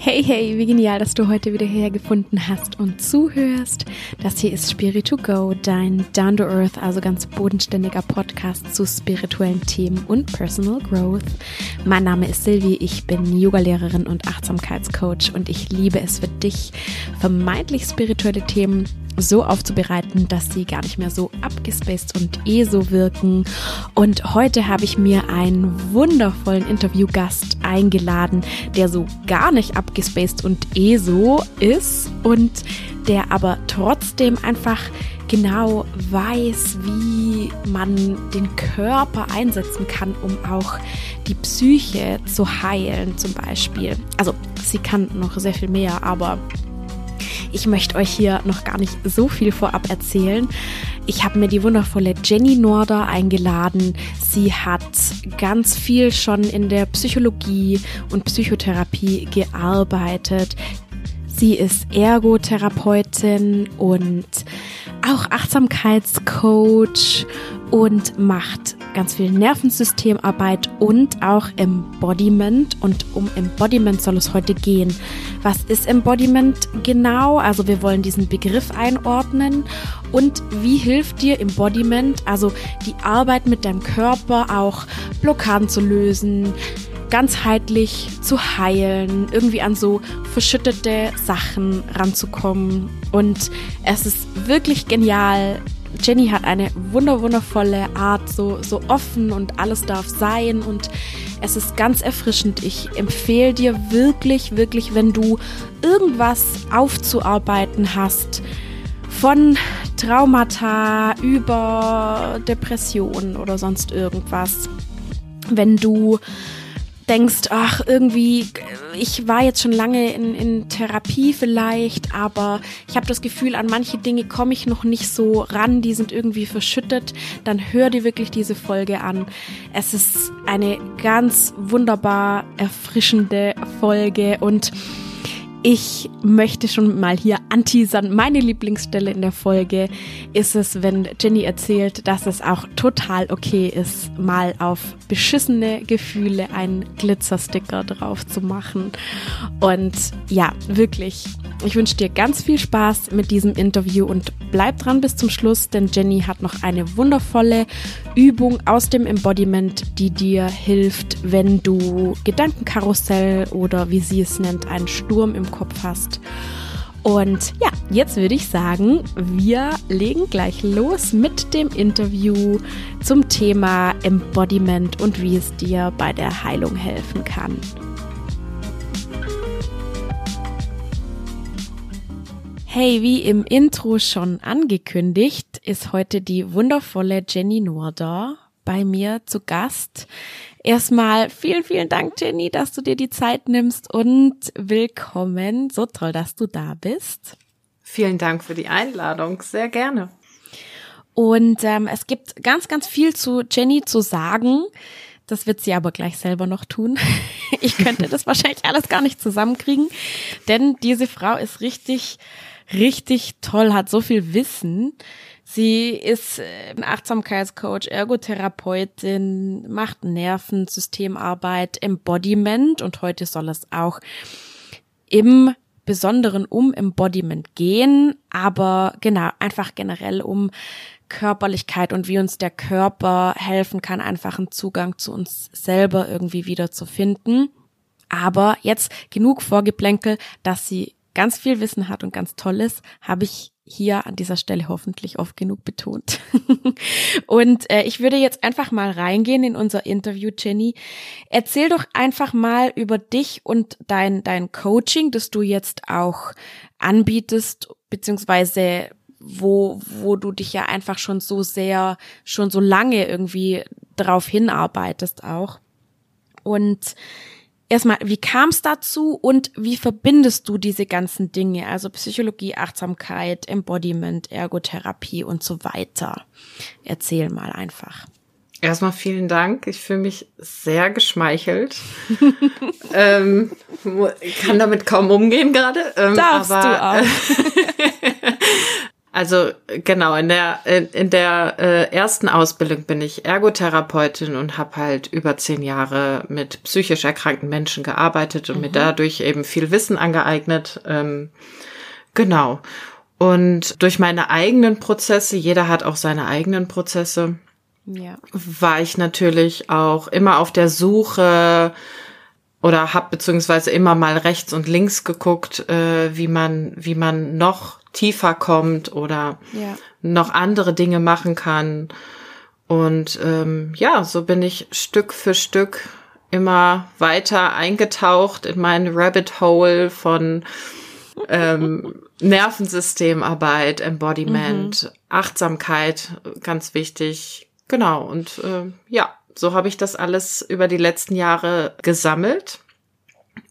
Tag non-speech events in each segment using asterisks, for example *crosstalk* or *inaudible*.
Hey, hey, wie genial, dass du heute wieder hergefunden hast und zuhörst. Das hier ist Spirit to Go, dein Down to Earth, also ganz bodenständiger Podcast zu spirituellen Themen und Personal Growth. Mein Name ist Silvi, ich bin Yogalehrerin und Achtsamkeitscoach und ich liebe es für dich, vermeintlich spirituelle Themen so aufzubereiten, dass sie gar nicht mehr so abgespaced und eh so wirken. Und heute habe ich mir einen wundervollen Interviewgast eingeladen, der so gar nicht abgespaced und eh so ist und der aber trotzdem einfach genau weiß, wie man den Körper einsetzen kann, um auch die Psyche zu heilen zum Beispiel. Also sie kann noch sehr viel mehr, aber ich möchte euch hier noch gar nicht so viel vorab erzählen. Ich habe mir die wundervolle Jenny Norder eingeladen. Sie hat ganz viel schon in der Psychologie und Psychotherapie gearbeitet. Sie ist Ergotherapeutin und auch Achtsamkeitscoach und macht ganz viel Nervensystemarbeit und auch Embodiment. Und um Embodiment soll es heute gehen. Was ist Embodiment genau? Also wir wollen diesen Begriff einordnen. Und wie hilft dir Embodiment, also die Arbeit mit deinem Körper, auch Blockaden zu lösen, ganzheitlich zu heilen, irgendwie an so verschüttete Sachen ranzukommen. Und es ist wirklich genial, Jenny hat eine wunder wundervolle Art, so, so offen und alles darf sein und es ist ganz erfrischend. Ich empfehle dir wirklich, wirklich, wenn du irgendwas aufzuarbeiten hast, von Traumata über Depressionen oder sonst irgendwas, wenn du denkst, ach, irgendwie, ich war jetzt schon lange in, in Therapie vielleicht, aber ich habe das Gefühl, an manche Dinge komme ich noch nicht so ran, die sind irgendwie verschüttet, dann hör dir wirklich diese Folge an. Es ist eine ganz wunderbar erfrischende Folge und ich möchte schon mal hier anteasern. Meine Lieblingsstelle in der Folge ist es, wenn Jenny erzählt, dass es auch total okay ist, mal auf beschissene Gefühle einen Glitzersticker drauf zu machen. Und ja, wirklich, ich wünsche dir ganz viel Spaß mit diesem Interview und bleib dran bis zum Schluss, denn Jenny hat noch eine wundervolle Übung aus dem Embodiment, die dir hilft, wenn du Gedankenkarussell oder wie sie es nennt, einen Sturm im Kopf hast. Und ja, jetzt würde ich sagen, wir legen gleich los mit dem Interview zum Thema Embodiment und wie es dir bei der Heilung helfen kann. Hey, wie im Intro schon angekündigt, ist heute die wundervolle Jenny Noor da bei mir zu Gast. Erstmal vielen, vielen Dank, Jenny, dass du dir die Zeit nimmst und willkommen. So toll, dass du da bist. Vielen Dank für die Einladung. Sehr gerne. Und ähm, es gibt ganz, ganz viel zu Jenny zu sagen. Das wird sie aber gleich selber noch tun. *laughs* Ich könnte das wahrscheinlich alles gar nicht zusammenkriegen, denn diese Frau ist richtig, richtig toll, hat so viel Wissen. Sie ist äh, ein Achtsamkeitscoach, Ergotherapeutin, macht Nervensystemarbeit, Embodiment und heute soll es auch im Besonderen um Embodiment gehen, aber genau, einfach generell um Körperlichkeit und wie uns der Körper helfen kann, einfach einen Zugang zu uns selber irgendwie wieder zu finden. Aber jetzt genug Vorgeplänkel, dass sie ganz viel Wissen hat und ganz toll ist, habe ich hier an dieser Stelle hoffentlich oft genug betont. *laughs* und äh, ich würde jetzt einfach mal reingehen in unser Interview, Jenny. Erzähl doch einfach mal über dich und dein, dein Coaching, das du jetzt auch anbietest, beziehungsweise wo, wo du dich ja einfach schon so sehr, schon so lange irgendwie drauf hinarbeitest auch. Und erstmal, wie kam es dazu und wie verbindest du diese ganzen Dinge, also Psychologie, Achtsamkeit, Embodiment, Ergotherapie und so weiter? Erzähl mal einfach. Erstmal vielen Dank. Ich fühle mich sehr geschmeichelt. *laughs* ähm, kann damit kaum umgehen gerade. Ähm, Darfst aber, du auch. *laughs* Also genau, in der, in der äh, ersten Ausbildung bin ich Ergotherapeutin und habe halt über zehn Jahre mit psychisch erkrankten Menschen gearbeitet und mhm. mir dadurch eben viel Wissen angeeignet. Ähm, genau. Und durch meine eigenen Prozesse, jeder hat auch seine eigenen Prozesse, ja. war ich natürlich auch immer auf der Suche oder habe beziehungsweise immer mal rechts und links geguckt, äh, wie man wie man noch tiefer kommt oder ja. noch andere Dinge machen kann. Und ähm, ja, so bin ich Stück für Stück immer weiter eingetaucht in mein Rabbit Hole von ähm, *laughs* Nervensystemarbeit, Embodiment, mhm. Achtsamkeit, ganz wichtig. Genau. Und äh, ja, so habe ich das alles über die letzten Jahre gesammelt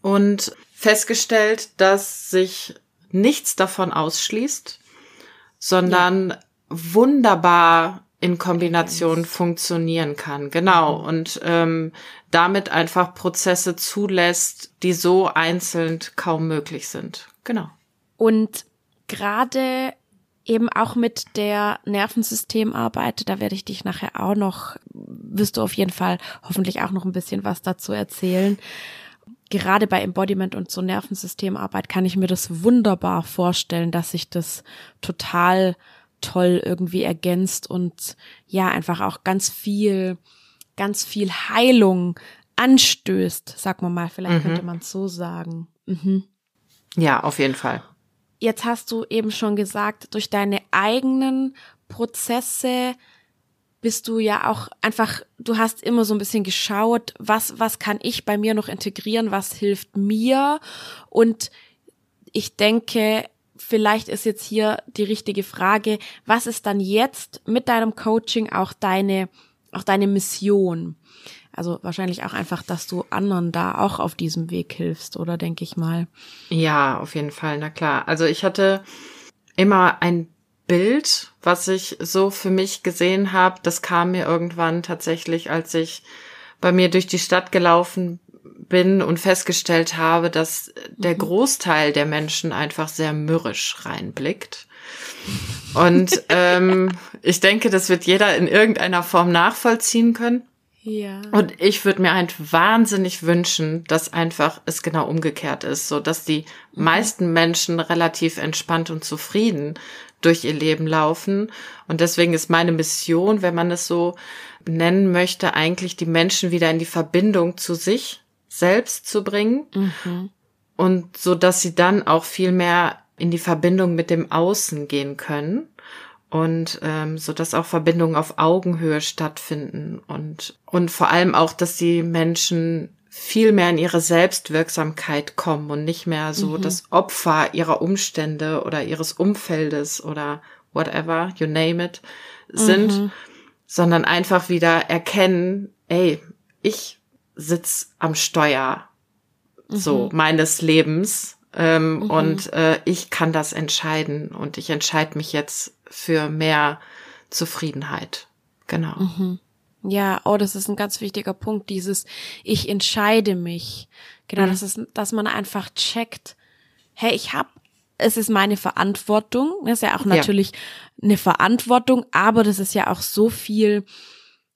und festgestellt, dass sich nichts davon ausschließt, sondern ja. wunderbar in Kombination funktionieren kann. Genau. Mhm. Und ähm, damit einfach Prozesse zulässt, die so einzeln kaum möglich sind. Genau. Und gerade eben auch mit der Nervensystemarbeit, da werde ich dich nachher auch noch, wirst du auf jeden Fall hoffentlich auch noch ein bisschen was dazu erzählen gerade bei Embodiment und so Nervensystemarbeit kann ich mir das wunderbar vorstellen, dass sich das total toll irgendwie ergänzt und ja, einfach auch ganz viel, ganz viel Heilung anstößt, sag mal mal, vielleicht mhm. könnte man es so sagen. Mhm. Ja, auf jeden Fall. Jetzt hast du eben schon gesagt, durch deine eigenen Prozesse bist du ja auch einfach, du hast immer so ein bisschen geschaut, was, was kann ich bei mir noch integrieren, was hilft mir. Und ich denke, vielleicht ist jetzt hier die richtige Frage, was ist dann jetzt mit deinem Coaching auch deine, auch deine Mission? Also wahrscheinlich auch einfach, dass du anderen da auch auf diesem Weg hilfst, oder denke ich mal? Ja, auf jeden Fall, na klar. Also ich hatte immer ein Bild, was ich so für mich gesehen habe, das kam mir irgendwann tatsächlich, als ich bei mir durch die Stadt gelaufen bin und festgestellt habe, dass der mhm. Großteil der Menschen einfach sehr mürrisch reinblickt. Und *laughs* ähm, ich denke, das wird jeder in irgendeiner Form nachvollziehen können. Ja. Und ich würde mir halt wahnsinnig wünschen, dass einfach es genau umgekehrt ist, so dass die mhm. meisten Menschen relativ entspannt und zufrieden durch ihr Leben laufen. Und deswegen ist meine Mission, wenn man es so nennen möchte, eigentlich die Menschen wieder in die Verbindung zu sich selbst zu bringen. Mhm. Und so, dass sie dann auch viel mehr in die Verbindung mit dem Außen gehen können und ähm, so dass auch Verbindungen auf Augenhöhe stattfinden und und vor allem auch, dass die Menschen viel mehr in ihre Selbstwirksamkeit kommen und nicht mehr so mhm. das Opfer ihrer Umstände oder ihres Umfeldes oder whatever, you name it, sind, mhm. sondern einfach wieder erkennen, ey, ich sitz am Steuer mhm. so meines Lebens ähm, mhm. und äh, ich kann das entscheiden und ich entscheide mich jetzt für mehr Zufriedenheit. Genau. Mhm. Ja, oh, das ist ein ganz wichtiger Punkt, dieses ich entscheide mich. Genau, mhm. das ist, dass man einfach checkt, hey, ich hab, es ist meine Verantwortung. Das ist ja auch natürlich ja. eine Verantwortung, aber das ist ja auch so viel,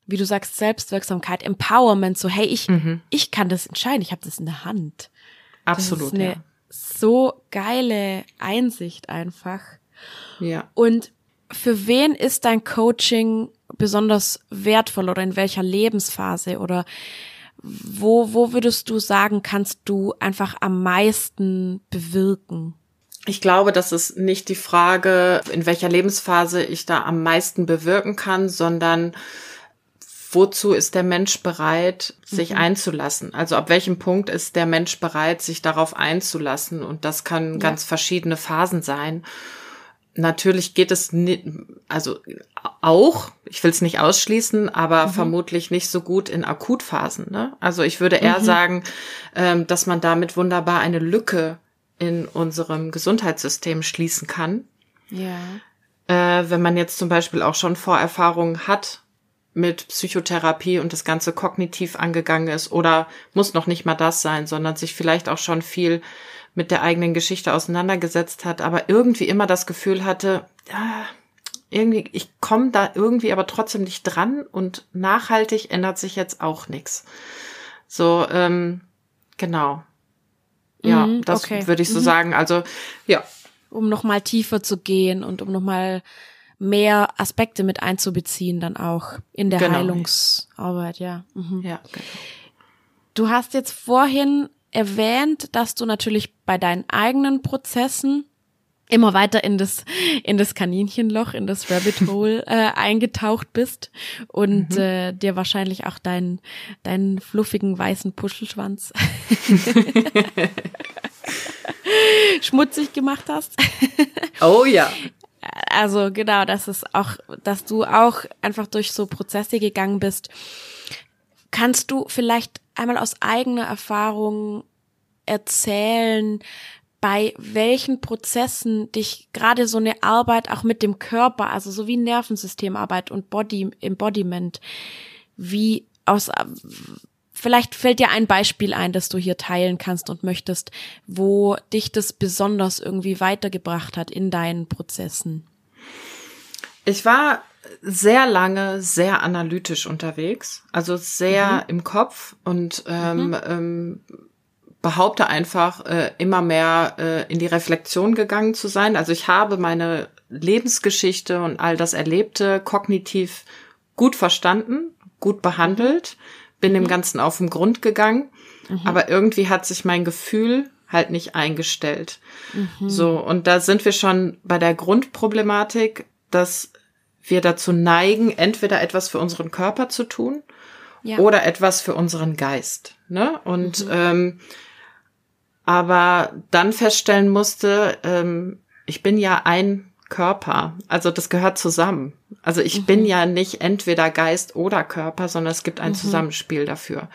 wie du sagst, Selbstwirksamkeit, Empowerment, so, hey, ich, mhm. ich kann das entscheiden, ich habe das in der Hand. Absolut. Das ist eine ja. so geile Einsicht einfach. Ja. Und für wen ist dein Coaching besonders wertvoll oder in welcher Lebensphase oder wo, wo würdest du sagen, kannst du einfach am meisten bewirken? Ich glaube, das ist nicht die Frage, in welcher Lebensphase ich da am meisten bewirken kann, sondern wozu ist der Mensch bereit, sich mhm. einzulassen? Also ab welchem Punkt ist der Mensch bereit, sich darauf einzulassen? Und das kann ja. ganz verschiedene Phasen sein. Natürlich geht es nicht, also auch, ich will es nicht ausschließen, aber mhm. vermutlich nicht so gut in Akutphasen. Ne? Also ich würde eher mhm. sagen, ähm, dass man damit wunderbar eine Lücke in unserem Gesundheitssystem schließen kann. Ja. Äh, wenn man jetzt zum Beispiel auch schon Vorerfahrungen hat mit Psychotherapie und das Ganze kognitiv angegangen ist oder muss noch nicht mal das sein, sondern sich vielleicht auch schon viel mit der eigenen Geschichte auseinandergesetzt hat, aber irgendwie immer das Gefühl hatte, ah, irgendwie, ich komme da irgendwie aber trotzdem nicht dran und nachhaltig ändert sich jetzt auch nichts. So, ähm, genau. Ja, Mhm, das okay. würde ich so Mhm. sagen. Also, ja, Um nochmal tiefer zu gehen und um nochmal mehr Aspekte mit einzubeziehen, dann auch in der Genau. Heilungsarbeit, ja. Mhm. ja, genau. Du hast jetzt vorhin erwähnt, dass du natürlich bei deinen eigenen Prozessen immer weiter in das in das Kaninchenloch, in das Rabbit *laughs* Hole äh, eingetaucht bist und äh, dir wahrscheinlich auch deinen deinen fluffigen weißen Puschelschwanz *laughs* schmutzig gemacht hast. *laughs* Oh ja. Also genau, dass es auch, dass du auch einfach durch so Prozesse gegangen bist. Kannst du vielleicht einmal aus eigener Erfahrung erzählen, bei welchen Prozessen dich gerade so eine Arbeit auch mit dem Körper, also so wie Nervensystemarbeit und Body Embodiment, wie aus vielleicht fällt dir ein Beispiel ein, das du hier teilen kannst und möchtest, wo dich das besonders irgendwie weitergebracht hat in deinen Prozessen. Ich war sehr lange sehr analytisch unterwegs, also sehr im Kopf und ähm, ähm, behaupte einfach äh, immer mehr äh, in die Reflexion gegangen zu sein. Also ich habe meine Lebensgeschichte und all das Erlebte kognitiv gut verstanden, gut behandelt, bin dem Ganzen auf den Grund gegangen, aber irgendwie hat sich mein Gefühl halt nicht eingestellt. So, und da sind wir schon bei der Grundproblematik, dass wir dazu neigen, entweder etwas für unseren Körper zu tun Ja. oder etwas für unseren Geist. Ne? Und ähm, aber dann feststellen musste, ähm, ich bin ja ein Körper, also das gehört zusammen. Also ich bin ja nicht entweder Geist oder Körper, sondern es gibt ein Zusammenspiel dafür.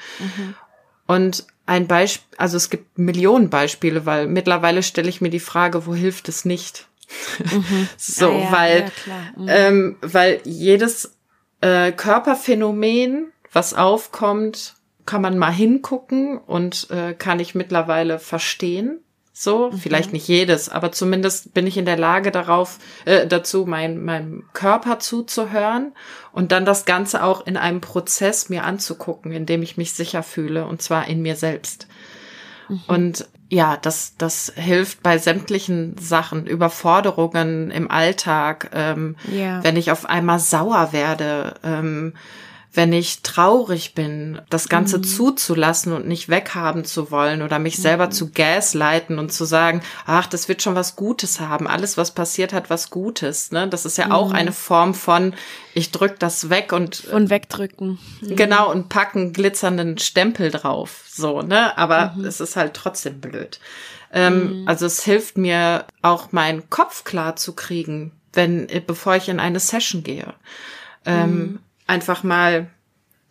Und ein Beispiel, also es gibt Millionen Beispiele, weil mittlerweile stelle ich mir die Frage, wo hilft es nicht? *laughs* so, Ah ja, weil, ja. Mhm. ähm, weil jedes äh, Körperphänomen, was aufkommt, kann man mal hingucken und äh, kann ich mittlerweile verstehen. So, vielleicht nicht jedes, aber zumindest bin ich in der Lage darauf, äh, dazu, mein, meinem Körper zuzuhören und dann das Ganze auch in einem Prozess mir anzugucken, in dem ich mich sicher fühle, und zwar in mir selbst. Und ja, das, das hilft bei sämtlichen Sachen, Überforderungen im Alltag, ähm, Ja. wenn ich auf einmal sauer werde, ähm, wenn ich traurig bin, das Ganze zuzulassen und nicht weghaben zu wollen oder mich selber zu gaslighten und zu sagen, ach, das wird schon was Gutes haben. Alles, was passiert hat, was Gutes. Ne? Das ist ja auch eine Form von, ich drück das weg und Und wegdrücken. Genau, und packen glitzernden Stempel drauf. So, ne? Aber es ist halt trotzdem blöd. Ähm, Also es hilft mir auch meinen Kopf klar zu kriegen, wenn, bevor ich in eine Session gehe. Ähm, Einfach mal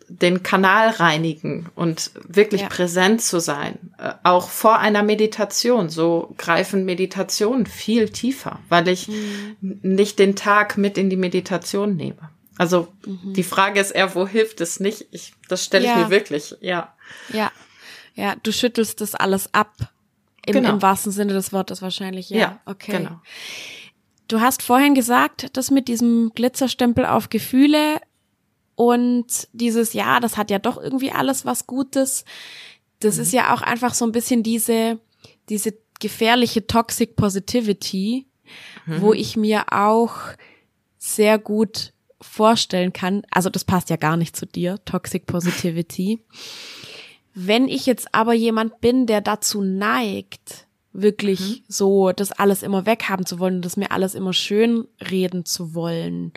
den Kanal reinigen und wirklich Ja. präsent zu sein. Äh, auch vor einer Meditation. So greifen Meditationen viel tiefer, weil ich n- nicht den Tag mit in die Meditation nehme. Also die Frage ist eher, wo hilft es nicht? Ich, das stelle ich Ja. mir wirklich, ja. Ja. Ja, du schüttelst das alles ab. Im, Genau. Im wahrsten Sinne des Wortes wahrscheinlich, ja. Ja, okay. genau. Du hast vorhin gesagt, das mit diesem Glitzerstempel auf Gefühle und dieses, ja, das hat ja doch irgendwie alles was Gutes. Das ist ja auch einfach so ein bisschen diese, diese gefährliche Toxic Positivity, wo ich mir auch sehr gut vorstellen kann, also das passt ja gar nicht zu dir, Toxic Positivity. Wenn ich jetzt aber jemand bin, der dazu neigt, wirklich so das alles immer weghaben zu wollen das mir alles immer schön reden zu wollen,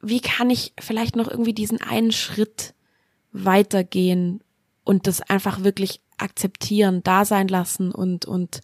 wie kann ich vielleicht noch irgendwie diesen einen Schritt weitergehen und das einfach wirklich akzeptieren, da sein lassen und, und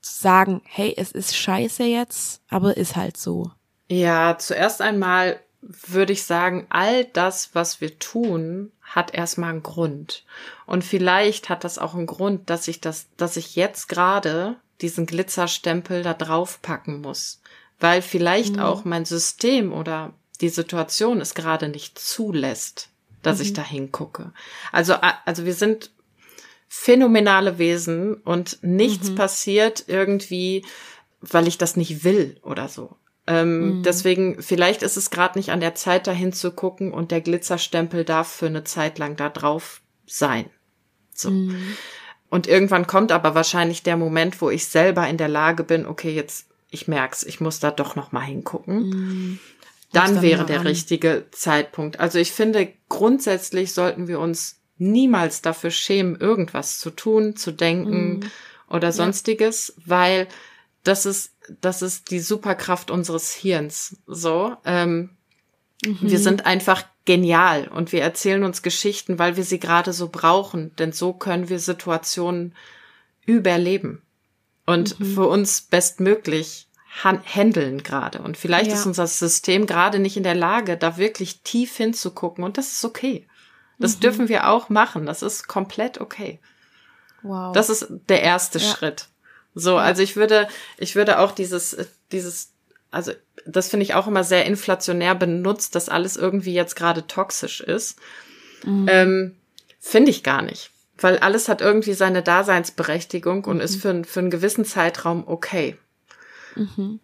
sagen, hey, es ist scheiße jetzt, aber ist halt so. Ja, zuerst einmal würde ich sagen, all das, was wir tun, hat erstmal einen Grund. Und vielleicht hat das auch einen Grund, dass ich das, dass ich jetzt gerade diesen Glitzerstempel da drauf packen muss. Weil vielleicht auch mein System oder die Situation es gerade nicht zulässt, dass ich da hingucke. Also, also wir sind phänomenale Wesen und nichts Mhm. passiert irgendwie, weil ich das nicht will oder so. Ähm, Mhm. Deswegen, vielleicht ist es gerade nicht an der Zeit, dahin zu gucken und der Glitzerstempel darf für eine Zeit lang da drauf sein. So. Mhm. Und irgendwann kommt aber wahrscheinlich der Moment, wo ich selber in der Lage bin, okay, jetzt, ich merk's, ich muss da doch noch mal hingucken. Dann dann wäre der richtige Zeitpunkt. Also ich finde, grundsätzlich sollten wir uns niemals dafür schämen, irgendwas zu tun, zu denken Mhm. oder sonstiges, weil das ist, das ist die Superkraft unseres Hirns. So, ähm, Mhm. wir sind einfach genial und wir erzählen uns Geschichten, weil wir sie gerade so brauchen, denn so können wir Situationen überleben und Mhm. für uns bestmöglich handeln gerade. Und vielleicht Ja. ist unser System gerade nicht in der Lage, da wirklich tief hinzugucken und das ist okay. Das Mhm. dürfen wir auch machen. Das ist komplett okay. Wow. Das ist der erste Ja. Schritt. So, also ich würde, ich würde auch dieses, äh, dieses, also das finde ich auch immer sehr inflationär benutzt, dass alles irgendwie jetzt gerade toxisch ist. Mhm. Ähm, finde ich gar nicht. Weil alles hat irgendwie seine Daseinsberechtigung und Mhm. ist für, für einen gewissen Zeitraum okay. Mhm.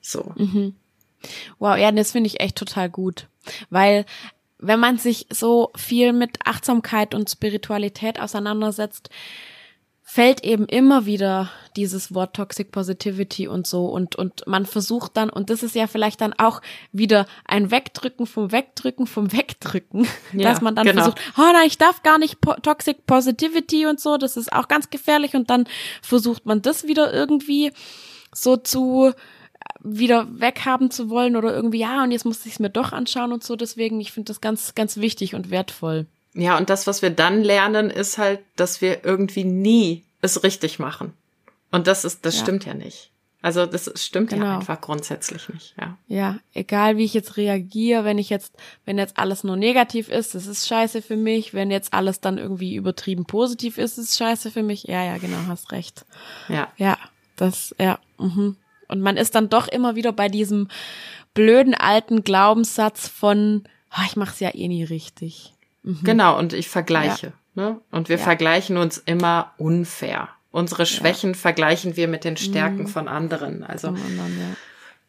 So. Wow, ja, das finde ich echt total gut. Weil wenn man sich so viel mit Achtsamkeit und Spiritualität auseinandersetzt, fällt eben immer wieder dieses Wort Toxic Positivity und so und, und man versucht dann, und das ist ja vielleicht dann auch wieder ein Wegdrücken vom Wegdrücken vom Wegdrücken, Ja, dass man dann genau. versucht, oh nein, ich darf gar nicht po Toxic Positivity und so, das ist auch ganz gefährlich und dann versucht man das wieder irgendwie so zu wieder weghaben zu wollen oder irgendwie, ja, und jetzt muss ich es mir doch anschauen und so. Deswegen, ich finde das ganz, ganz wichtig und wertvoll. Ja, und das, was wir dann lernen, ist halt, dass wir irgendwie nie es richtig machen. Und das ist, das Ja. stimmt ja nicht. Also das stimmt Genau. ja einfach grundsätzlich nicht, ja. Ja, egal wie ich jetzt reagiere, wenn ich jetzt, wenn jetzt alles nur negativ ist, das ist scheiße für mich. Wenn jetzt alles dann irgendwie übertrieben positiv ist, ist es scheiße für mich. Ja, ja, genau, hast recht. Ja. Ja, das, ja, mhm. Und man ist dann doch immer wieder bei diesem blöden alten Glaubenssatz von, ah, ich mach's ja eh nie richtig. Genau, und ich vergleiche. Ne? Und wir Ja. vergleichen uns immer unfair. Unsere Schwächen vergleichen wir mit den Stärken Mhm. von anderen. Also, anderen,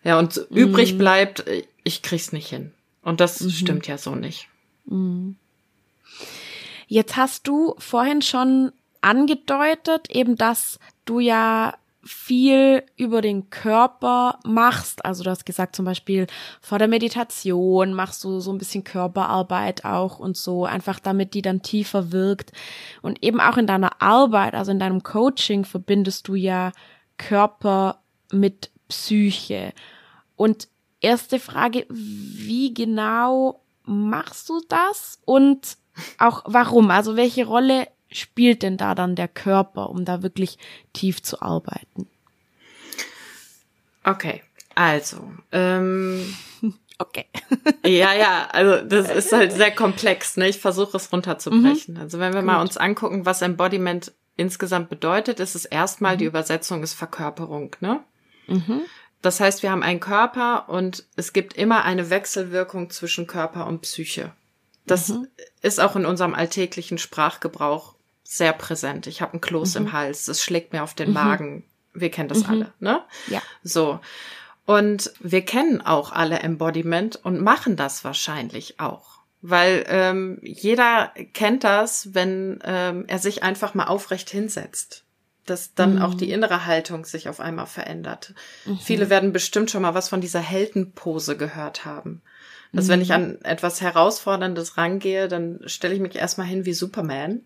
ja. ja, und Mhm. übrig bleibt, ich krieg's nicht hin. Und das stimmt ja so nicht. Jetzt hast du vorhin schon angedeutet, eben, dass du ja viel über den Körper machst. Also du hast gesagt, zum Beispiel vor der Meditation machst du so ein bisschen Körperarbeit auch und so, einfach damit die dann tiefer wirkt. Und eben auch in deiner Arbeit, also in deinem Coaching verbindest du ja Körper mit Psyche. Und erste Frage, wie genau machst du das? Und auch warum? Also welche Rolle spielt denn da dann der Körper, um da wirklich tief zu arbeiten? Okay, also, ähm, *laughs* Okay. Ja, ja, also das *laughs* ist halt sehr komplex. Ne? Ich versuche es runterzubrechen. Also wenn wir mal uns angucken, was Embodiment insgesamt bedeutet, ist es erstmal die Übersetzung ist Verkörperung. Ne? Mhm. Das heißt, wir haben einen Körper und es gibt immer eine Wechselwirkung zwischen Körper und Psyche. Das ist auch in unserem alltäglichen Sprachgebrauch sehr präsent. Ich habe einen Kloß im Hals, das schlägt mir auf den Magen. Wir kennen das alle, ne? Ja. So. Und wir kennen auch alle Embodiment und machen das wahrscheinlich auch. Weil ähm, jeder kennt das, wenn ähm, er sich einfach mal aufrecht hinsetzt. Dass dann auch die innere Haltung sich auf einmal verändert. Viele werden bestimmt schon mal was von dieser Heldenpose gehört haben. Dass wenn ich an etwas Herausforderndes rangehe, dann stelle ich mich erstmal hin wie Superman.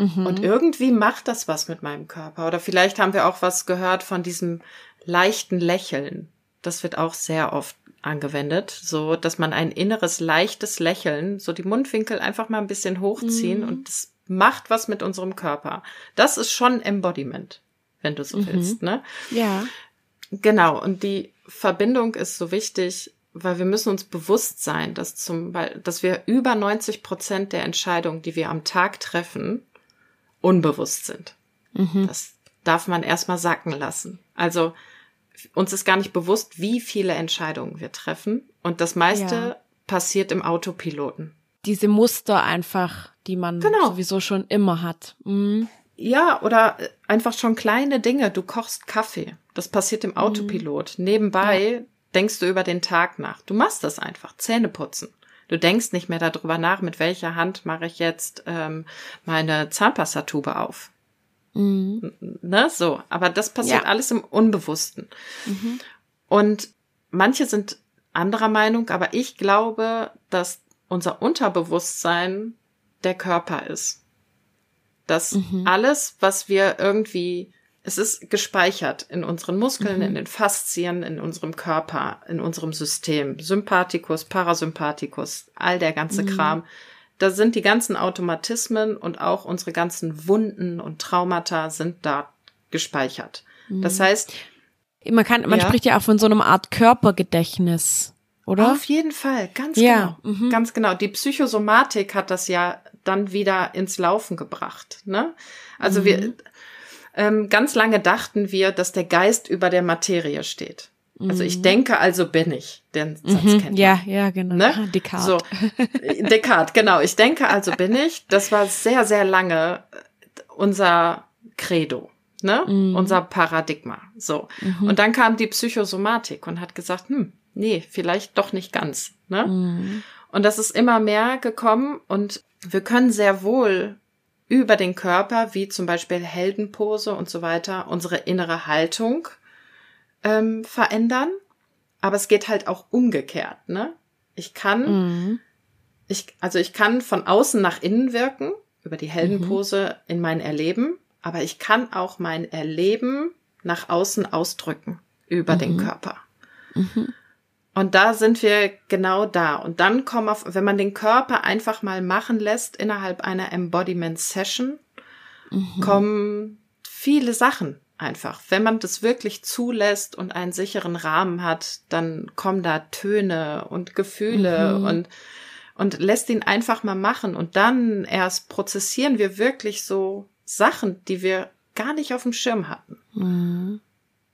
Und irgendwie macht das was mit meinem Körper. Oder vielleicht haben wir auch was gehört von diesem leichten Lächeln. Das wird auch sehr oft angewendet, so dass man ein inneres leichtes Lächeln, so die Mundwinkel einfach mal ein bisschen hochziehen und das macht was mit unserem Körper. Das ist schon Embodiment, wenn du so willst, ne? Ja. Genau, und die Verbindung ist so wichtig, weil wir müssen uns bewusst sein, dass zum Beispiel, dass wir über 90 Prozent der Entscheidungen, die wir am Tag treffen, unbewusst sind. Das darf man erstmal sacken lassen. Also uns ist gar nicht bewusst, wie viele Entscheidungen wir treffen. Und das meiste Ja. passiert im Autopiloten. Diese Muster einfach, die man Genau. sowieso schon immer hat. Mhm. Ja, oder einfach schon kleine Dinge. Du kochst Kaffee. Das passiert im Autopilot. Mhm. Nebenbei ja. denkst du über den Tag nach. Du machst das einfach. Zähne putzen. Du denkst nicht mehr darüber nach, mit welcher Hand mache ich jetzt ähm, meine Zahnpastatube auf. Mhm. Ne, so. Aber das passiert ja. alles im Unbewussten. Mhm. Und manche sind anderer Meinung, aber ich glaube, dass unser Unterbewusstsein der Körper ist. Dass mhm. alles, was wir irgendwie, es ist gespeichert in unseren Muskeln, mhm. in den Faszien, in unserem Körper, in unserem System. Sympathikus, Parasympathikus, all der ganze mhm. Kram. Da sind die ganzen Automatismen und auch unsere ganzen Wunden und Traumata sind da gespeichert. Das mhm. heißt, man kann, man ja. spricht ja auch von so einer Art Körpergedächtnis, oder? Auf jeden Fall, ganz ja. genau. Mhm. Ganz genau. Die Psychosomatik hat das ja dann wieder ins Laufen gebracht. Ne? Also mhm. wir ähm, ganz lange dachten wir, dass der Geist über der Materie steht. Also ich mhm. denke, also bin ich. Den Satz mhm. kennt Ja, ja, genau. Ne? Descartes. So, Descartes, genau. Ich denke, also bin ich. Das war sehr, sehr lange unser Credo ne? Mhm. Unser Paradigma. So. Mhm. Und dann kam die Psychosomatik und hat gesagt, hm, nee, vielleicht doch nicht ganz, ne? Mhm. Und das ist immer mehr gekommen und wir können sehr wohl über den Körper, wie zum Beispiel Heldenpose und so weiter, unsere innere Haltung ähm, verändern. Aber es geht halt auch umgekehrt, ne? Ich kann, mhm. ich, also ich kann von außen nach innen wirken, über die Heldenpose mhm. in mein Erleben aber ich kann auch mein Erleben nach außen ausdrücken über mhm. den Körper. Mhm. Und da sind wir genau da. Und dann kommen auf, wenn man den Körper einfach mal machen lässt innerhalb einer Embodiment Session, mhm. kommen viele Sachen einfach. Wenn man das wirklich zulässt und einen sicheren Rahmen hat, dann kommen da Töne und Gefühle mhm. und und lässt ihn einfach mal machen und dann erst prozessieren wir wirklich so Sachen, die wir gar nicht auf dem Schirm hatten. Mhm.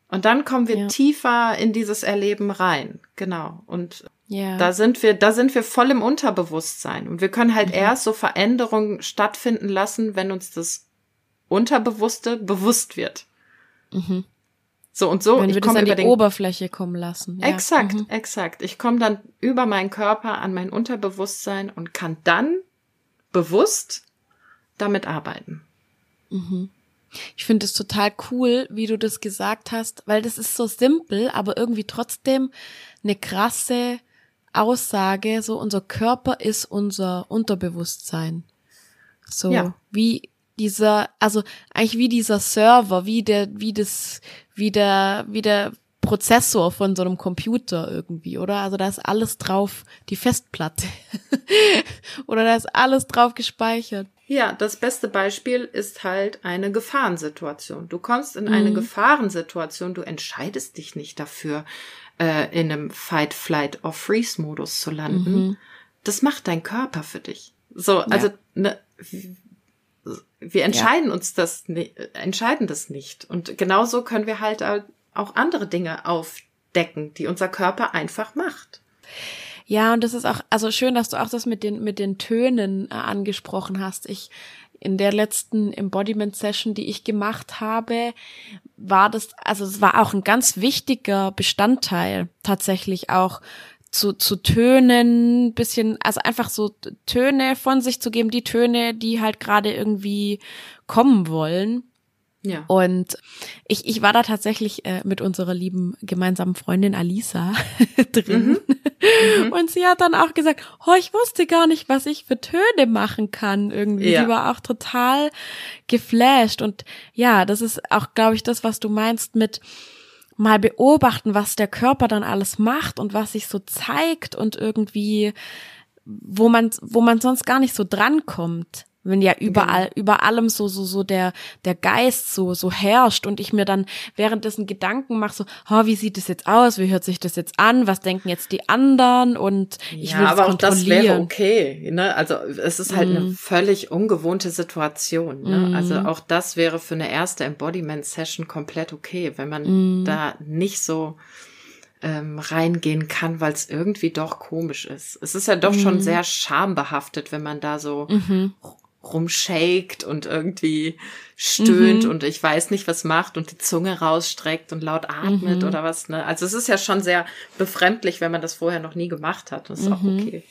Und dann kommen wir ja. tiefer in dieses Erleben rein. Genau. Und ja. da sind wir, da sind wir voll im Unterbewusstsein. Und wir können halt mhm. erst so Veränderungen stattfinden lassen, wenn uns das Unterbewusste bewusst wird. Mhm. So und so. Wenn wir ich das an die den... Oberfläche kommen lassen. Ja. Exakt, mhm. exakt. Ich komme dann über meinen Körper an mein Unterbewusstsein und kann dann bewusst damit arbeiten. Mhm. Ich finde es total cool, wie du das gesagt hast, weil das ist so simpel, aber irgendwie trotzdem eine krasse Aussage, so unser Körper ist unser Unterbewusstsein. So ja. wie dieser, also eigentlich wie dieser Server, wie der, wie das, wie der, wie der Prozessor von so einem Computer irgendwie, oder? Also da ist alles drauf, die Festplatte. *laughs* oder da ist alles drauf gespeichert. Ja, das beste Beispiel ist halt eine Gefahrensituation. Du kommst in eine mhm. Gefahrensituation, du entscheidest dich nicht dafür, äh, in einem Fight, Flight or Freeze-Modus zu landen. Mhm. Das macht dein Körper für dich. So, also ne, wir entscheiden ja. uns das, entscheiden das nicht. Und genauso können wir halt auch andere Dinge aufdecken, die unser Körper einfach macht. Ja, und das ist auch, also schön, dass du auch das mit den, mit den Tönen äh, angesprochen hast. Ich, in der letzten Embodiment Session, die ich gemacht habe, war das, also es war auch ein ganz wichtiger Bestandteil tatsächlich auch zu, zu Tönen, bisschen, also einfach so Töne von sich zu geben, die Töne, die halt gerade irgendwie kommen wollen. Ja. Und ich, ich war da tatsächlich äh, mit unserer lieben gemeinsamen Freundin Alisa *laughs* drin. Mhm. Mhm. Und sie hat dann auch gesagt, oh, ich wusste gar nicht, was ich für Töne machen kann irgendwie. Ja. Sie war auch total geflasht. Und ja, das ist auch, glaube ich, das, was du meinst mit mal beobachten, was der Körper dann alles macht und was sich so zeigt und irgendwie, wo man, wo man sonst gar nicht so drankommt wenn ja überall, genau. über allem so, so, so der, der Geist so, so herrscht und ich mir dann währenddessen Gedanken mache, so, oh, wie sieht das jetzt aus? Wie hört sich das jetzt an? Was denken jetzt die anderen? Und ich ja, will aber auch das wäre okay, ne? Also, es ist halt mm. eine mhm. völlig ungewohnte Situation, ne? Mm. Also, auch das wäre für eine erste Embodiment-Session komplett okay, wenn man mm. da nicht so, ähm, reingehen kann, weil es irgendwie doch komisch ist. Es ist ja doch schon mhm. sehr schambehaftet, wenn man da so mhm rumshakt und irgendwie stöhnt mhm. und ich weiß nicht, was macht und die Zunge rausstreckt und laut atmet mhm. oder was. Ne? Also es ist ja schon sehr befremdlich, wenn man das vorher noch nie gemacht hat. Das ist mhm. auch okay.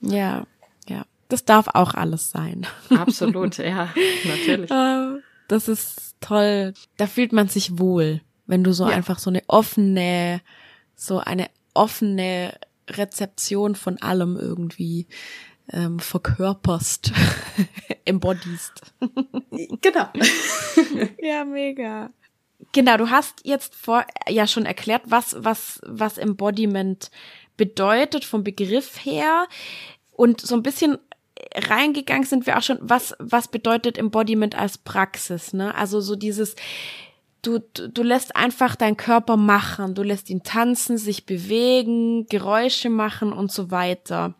Ja, ja. Das darf auch alles sein. Absolut, ja, *laughs* natürlich. Ah, das ist toll. Da fühlt man sich wohl, wenn du so ja. einfach so eine offene, so eine offene Rezeption von allem irgendwie ähm, verkörperst, *laughs* embodiest. genau. *laughs* ja, mega. Genau, du hast jetzt vor ja schon erklärt, was was was Embodiment bedeutet vom Begriff her und so ein bisschen reingegangen sind wir auch schon, was was bedeutet Embodiment als Praxis, ne? Also so dieses du, du, du lässt einfach deinen Körper machen, du lässt ihn tanzen, sich bewegen, Geräusche machen und so weiter.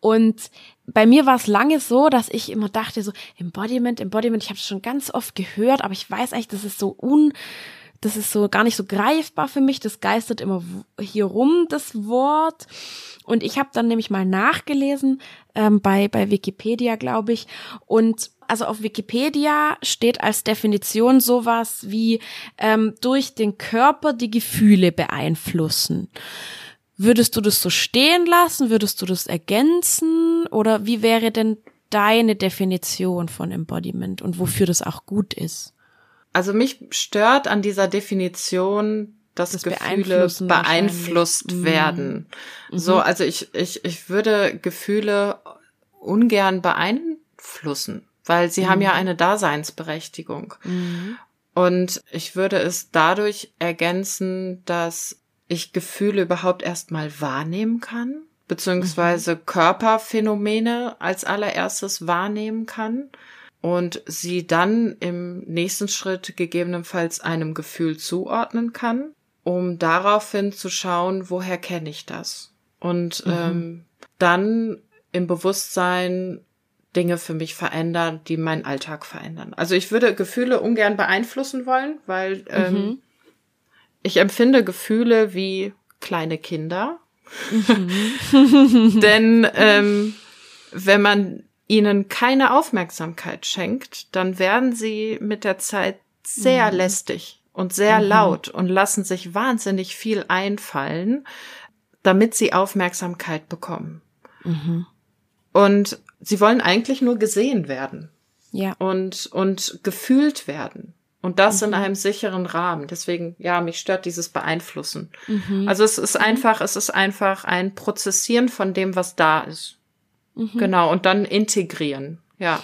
Und bei mir war es lange so, dass ich immer dachte, so Embodiment, Embodiment, ich habe es schon ganz oft gehört, aber ich weiß eigentlich, das ist so un, das ist so gar nicht so greifbar für mich, das geistert immer hier rum, das Wort. Und ich habe dann nämlich mal nachgelesen ähm, bei, bei Wikipedia, glaube ich. Und also auf Wikipedia steht als Definition sowas wie ähm, durch den Körper die Gefühle beeinflussen. Würdest du das so stehen lassen? Würdest du das ergänzen? Oder wie wäre denn deine Definition von Embodiment und wofür das auch gut ist? Also mich stört an dieser Definition, dass das Gefühle beeinflusst mhm. werden. Mhm. So, also ich, ich, ich würde Gefühle ungern beeinflussen, weil sie mhm. haben ja eine Daseinsberechtigung. Mhm. Und ich würde es dadurch ergänzen, dass ich Gefühle überhaupt erstmal wahrnehmen kann, beziehungsweise mhm. Körperphänomene als allererstes wahrnehmen kann und sie dann im nächsten Schritt gegebenenfalls einem Gefühl zuordnen kann, um daraufhin zu schauen, woher kenne ich das? Und mhm. ähm, dann im Bewusstsein Dinge für mich verändern, die meinen Alltag verändern. Also ich würde Gefühle ungern beeinflussen wollen, weil ähm, mhm. Ich empfinde Gefühle wie kleine Kinder. Mhm. *laughs* *laughs* Denn ähm, wenn man ihnen keine Aufmerksamkeit schenkt, dann werden sie mit der Zeit sehr mhm. lästig und sehr mhm. laut und lassen sich wahnsinnig viel einfallen, damit sie Aufmerksamkeit bekommen. Mhm. Und sie wollen eigentlich nur gesehen werden. Ja. Und, und gefühlt werden. Und das mhm. in einem sicheren Rahmen. Deswegen, ja, mich stört dieses Beeinflussen. Mhm. Also es ist einfach, es ist einfach ein Prozessieren von dem, was da ist. Mhm. Genau. Und dann integrieren. Ja.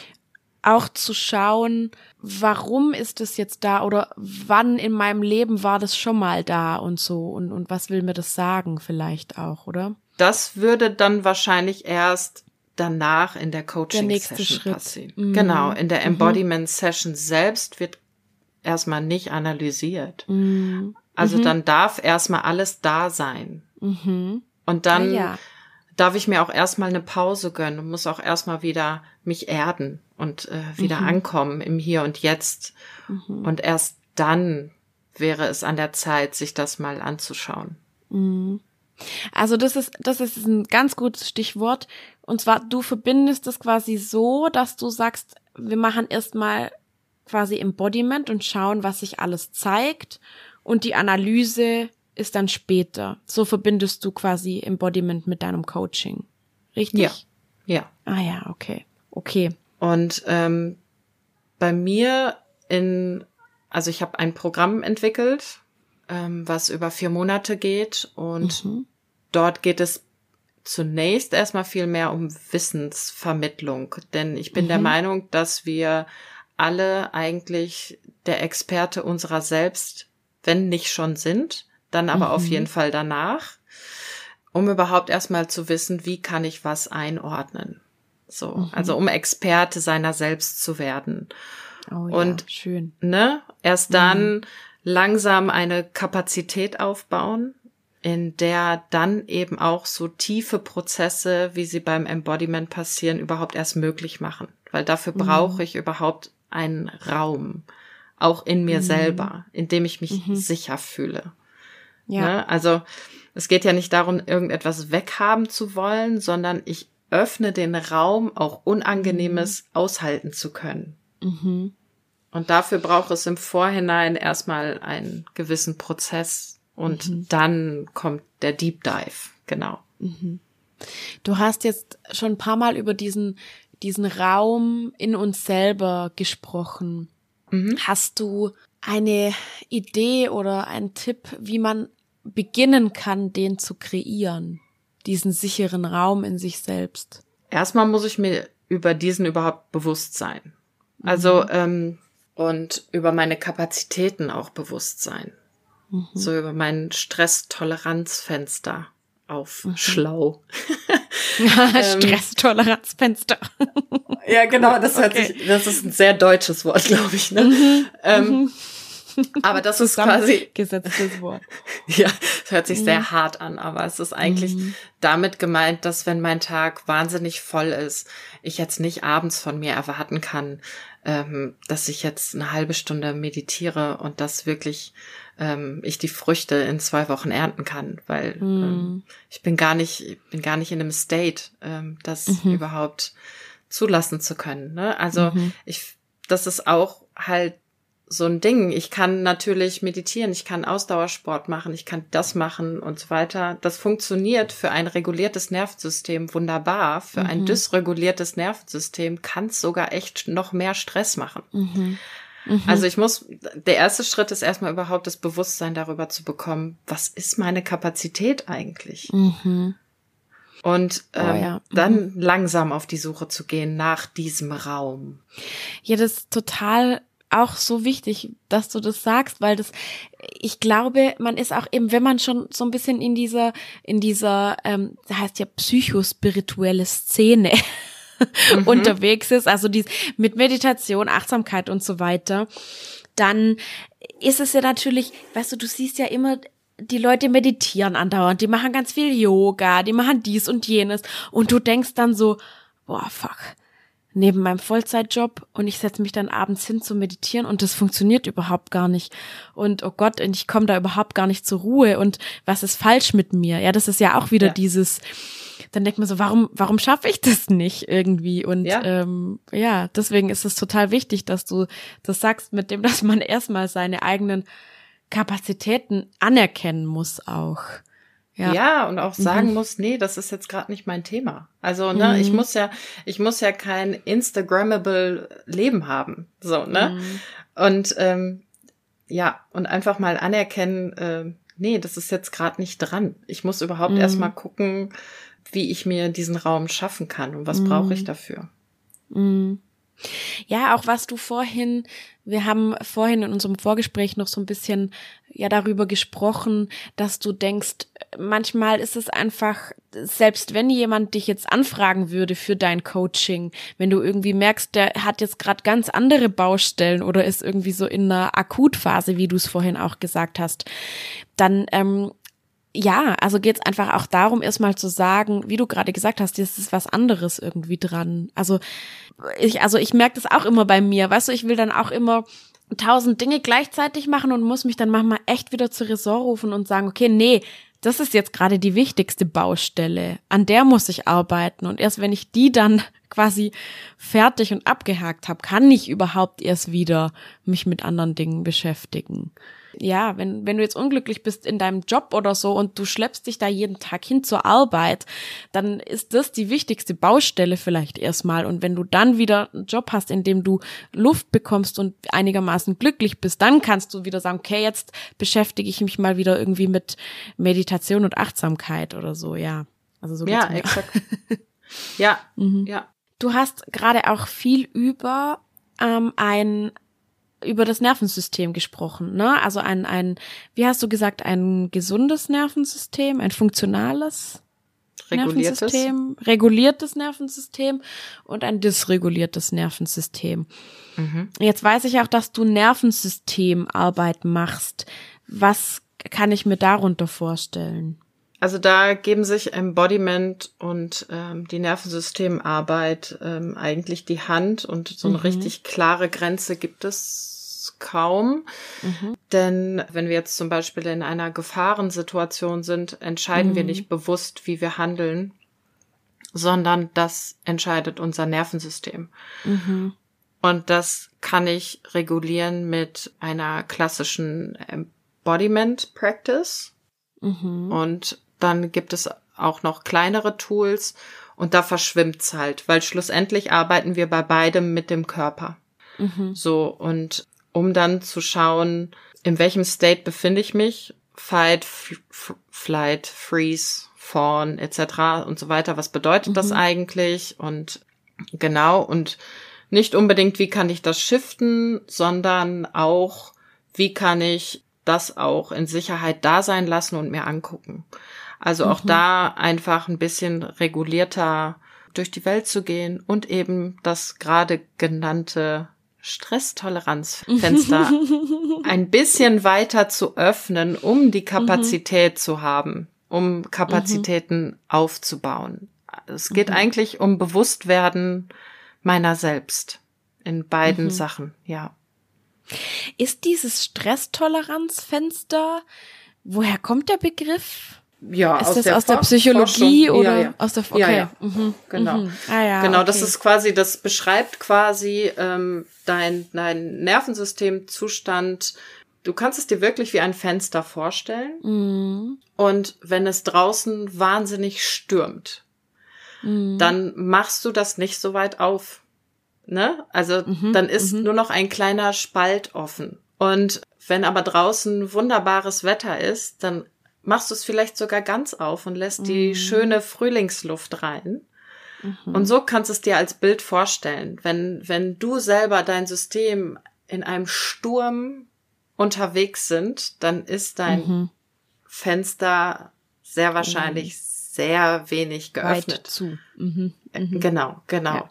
Auch zu schauen, warum ist es jetzt da oder wann in meinem Leben war das schon mal da und so und, und was will mir das sagen vielleicht auch, oder? Das würde dann wahrscheinlich erst danach in der Coaching-Session passieren. Mhm. Genau, in der mhm. Embodiment-Session selbst wird erstmal nicht analysiert. Mhm. Also mhm. dann darf erstmal alles da sein. Mhm. Und dann ah, ja. darf ich mir auch erstmal eine Pause gönnen und muss auch erstmal wieder mich erden und äh, wieder mhm. ankommen im Hier und Jetzt. Mhm. Und erst dann wäre es an der Zeit, sich das mal anzuschauen. Mhm. Also das ist, das ist ein ganz gutes Stichwort. Und zwar, du verbindest es quasi so, dass du sagst, wir machen erstmal quasi Embodiment und schauen, was sich alles zeigt. Und die Analyse ist dann später. So verbindest du quasi Embodiment mit deinem Coaching. Richtig? Ja. Ja. Ah ja, okay. Okay. Und ähm, bei mir in, also ich habe ein Programm entwickelt, ähm, was über vier Monate geht und mhm. dort geht es zunächst erstmal viel mehr um Wissensvermittlung, denn ich bin mhm. der Meinung, dass wir alle eigentlich der Experte unserer selbst, wenn nicht schon sind, dann aber mhm. auf jeden Fall danach, um überhaupt erstmal zu wissen, wie kann ich was einordnen. So, mhm. also um Experte seiner selbst zu werden. Oh ja, und schön. Ne, erst dann mhm. langsam eine Kapazität aufbauen, in der dann eben auch so tiefe Prozesse, wie sie beim Embodiment passieren, überhaupt erst möglich machen. Weil dafür brauche mhm. ich überhaupt einen Raum, auch in mir mhm. selber, in dem ich mich mhm. sicher fühle. Ja. Ne? Also es geht ja nicht darum, irgendetwas weghaben zu wollen, sondern ich öffne den Raum, auch Unangenehmes mhm. aushalten zu können. Mhm. Und dafür braucht es im Vorhinein erstmal einen gewissen Prozess und mhm. dann kommt der Deep Dive, genau. Mhm. Du hast jetzt schon ein paar Mal über diesen, diesen Raum in uns selber gesprochen. Mhm. Hast du eine Idee oder einen Tipp, wie man beginnen kann, den zu kreieren? Diesen sicheren Raum in sich selbst? Erstmal muss ich mir über diesen überhaupt bewusst sein. Also, mhm. ähm, und über meine Kapazitäten auch bewusst sein. Mhm. So über mein Stresstoleranzfenster auf mhm. schlau. *laughs* *laughs* Ähm, Stresstoleranzfenster. ja, genau, das hört okay. sich, das ist ein sehr deutsches Wort, glaube ich. Ne? Mhm. Ähm, mhm. aber das ist quasi gesetztes Wort. *laughs* ja, es hört sich sehr mhm. hart an, aber es ist eigentlich mhm. damit gemeint, dass wenn mein Tag wahnsinnig voll ist, ich jetzt nicht abends von mir erwarten kann, ähm, dass ich jetzt eine halbe Stunde meditiere und das wirklich ähm, ich die Früchte in zwei Wochen ernten kann, weil mhm. ähm, ich bin gar nicht, ich bin gar nicht in einem State, ähm, das mhm. überhaupt zulassen zu können. Ne? Also mhm. ich, das ist auch halt so ein Ding. Ich kann natürlich meditieren, ich kann Ausdauersport machen, ich kann das machen und so weiter. Das funktioniert für ein reguliertes Nervensystem wunderbar. Für mhm. ein dysreguliertes Nervensystem kann es sogar echt noch mehr Stress machen. Mhm. Mhm. Also ich muss, der erste Schritt ist erstmal überhaupt das Bewusstsein darüber zu bekommen, was ist meine Kapazität eigentlich? Mhm. Und oh ähm, oh, ja. mhm. dann langsam auf die Suche zu gehen nach diesem Raum. Ja, das ist total auch so wichtig, dass du das sagst, weil das, ich glaube, man ist auch eben, wenn man schon so ein bisschen in dieser, in dieser, ähm, das heißt ja psychospirituelle Szene mhm. *laughs* unterwegs ist, also die mit Meditation, Achtsamkeit und so weiter, dann ist es ja natürlich, weißt du, du siehst ja immer die Leute meditieren andauernd, die machen ganz viel Yoga, die machen dies und jenes und du denkst dann so, boah, fuck, neben meinem Vollzeitjob und ich setze mich dann abends hin zu meditieren und das funktioniert überhaupt gar nicht. Und oh Gott, und ich komme da überhaupt gar nicht zur Ruhe und was ist falsch mit mir? Ja, das ist ja auch wieder ja. dieses, dann denkt man so, warum, warum schaffe ich das nicht irgendwie? Und ja. Ähm, ja, deswegen ist es total wichtig, dass du das sagst, mit dem, *laughs* dass man erstmal seine eigenen Kapazitäten anerkennen muss auch. Ja. ja, und auch sagen mhm. muss, nee, das ist jetzt gerade nicht mein Thema. Also, ne, mhm. ich muss ja, ich muss ja kein Instagrammable Leben haben. So, ne? Mhm. Und ähm, ja, und einfach mal anerkennen, äh, nee, das ist jetzt gerade nicht dran. Ich muss überhaupt mhm. erstmal gucken, wie ich mir diesen Raum schaffen kann und was mhm. brauche ich dafür. Mhm. Ja, auch was du vorhin, wir haben vorhin in unserem Vorgespräch noch so ein bisschen ja darüber gesprochen, dass du denkst, manchmal ist es einfach, selbst wenn jemand dich jetzt anfragen würde für dein Coaching, wenn du irgendwie merkst, der hat jetzt gerade ganz andere Baustellen oder ist irgendwie so in einer Akutphase, wie du es vorhin auch gesagt hast, dann ähm, ja, also geht es einfach auch darum, erstmal zu sagen, wie du gerade gesagt hast, das ist was anderes irgendwie dran. Also ich, also ich merke das auch immer bei mir. Weißt du, ich will dann auch immer tausend Dinge gleichzeitig machen und muss mich dann manchmal echt wieder zur Ressort rufen und sagen, okay, nee, das ist jetzt gerade die wichtigste Baustelle. An der muss ich arbeiten. Und erst wenn ich die dann *laughs* quasi fertig und abgehakt habe, kann ich überhaupt erst wieder mich mit anderen Dingen beschäftigen ja, wenn, wenn du jetzt unglücklich bist in deinem Job oder so und du schleppst dich da jeden Tag hin zur Arbeit, dann ist das die wichtigste Baustelle vielleicht erstmal. Und wenn du dann wieder einen Job hast, in dem du Luft bekommst und einigermaßen glücklich bist, dann kannst du wieder sagen, okay, jetzt beschäftige ich mich mal wieder irgendwie mit Meditation und Achtsamkeit oder so, ja. Also so ja, exakt. *laughs* ja, mhm. ja. Du hast gerade auch viel über ähm, ein über das Nervensystem gesprochen, ne? Also ein, ein, wie hast du gesagt, ein gesundes Nervensystem, ein funktionales reguliertes. Nervensystem, reguliertes Nervensystem und ein dysreguliertes Nervensystem. Mhm. Jetzt weiß ich auch, dass du Nervensystemarbeit machst. Was kann ich mir darunter vorstellen? Also da geben sich Embodiment und ähm, die Nervensystemarbeit ähm, eigentlich die Hand und so eine mhm. richtig klare Grenze gibt es kaum. Mhm. Denn wenn wir jetzt zum Beispiel in einer Gefahrensituation sind, entscheiden mhm. wir nicht bewusst, wie wir handeln. sondern das entscheidet unser Nervensystem. Mhm. Und das kann ich regulieren mit einer klassischen Embodiment Practice. Mhm. Und dann gibt es auch noch kleinere Tools und da verschwimmt's halt, weil schlussendlich arbeiten wir bei beidem mit dem Körper. Mhm. So, und um dann zu schauen, in welchem State befinde ich mich, Fight, Flight, Freeze, Fawn etc. und so weiter, was bedeutet das eigentlich? Und genau, und nicht unbedingt, wie kann ich das shiften, sondern auch, wie kann ich das auch in Sicherheit da sein lassen und mir angucken. Also auch da einfach ein bisschen regulierter durch die Welt zu gehen und eben das gerade genannte Stresstoleranzfenster *laughs* ein bisschen weiter zu öffnen, um die Kapazität zu haben, um Kapazitäten aufzubauen. Es geht eigentlich um Bewusstwerden meiner selbst in beiden Sachen, ja. Ist dieses Stresstoleranzfenster, woher kommt der Begriff? Ja, Ist das aus der Psychologie Forschung. oder ja, ja. aus der Ja, okay. ja. Mhm. Genau. Mhm. Ah, ja, genau, okay. das ist quasi, das beschreibt quasi ähm, dein, dein Nervensystemzustand. Du kannst es dir wirklich wie ein Fenster vorstellen. Mhm. Und wenn es draußen wahnsinnig stürmt, Mhm. dann machst du das nicht so weit auf. Ne? Also Mhm, dann ist mhm. nur noch ein kleiner Spalt offen. Und wenn aber draußen wunderbares Wetter ist, dann machst du es vielleicht sogar ganz auf und lässt die Mhm. schöne Frühlingsluft rein. Und so kannst du es dir als Bild vorstellen. Wenn, wenn du selber dein System in einem Sturm unterwegs sind, dann ist dein Mhm. Fenster sehr wahrscheinlich sehr wenig Weit geöffnet. zu. Mhm. Äh, Genau, genau. Ja.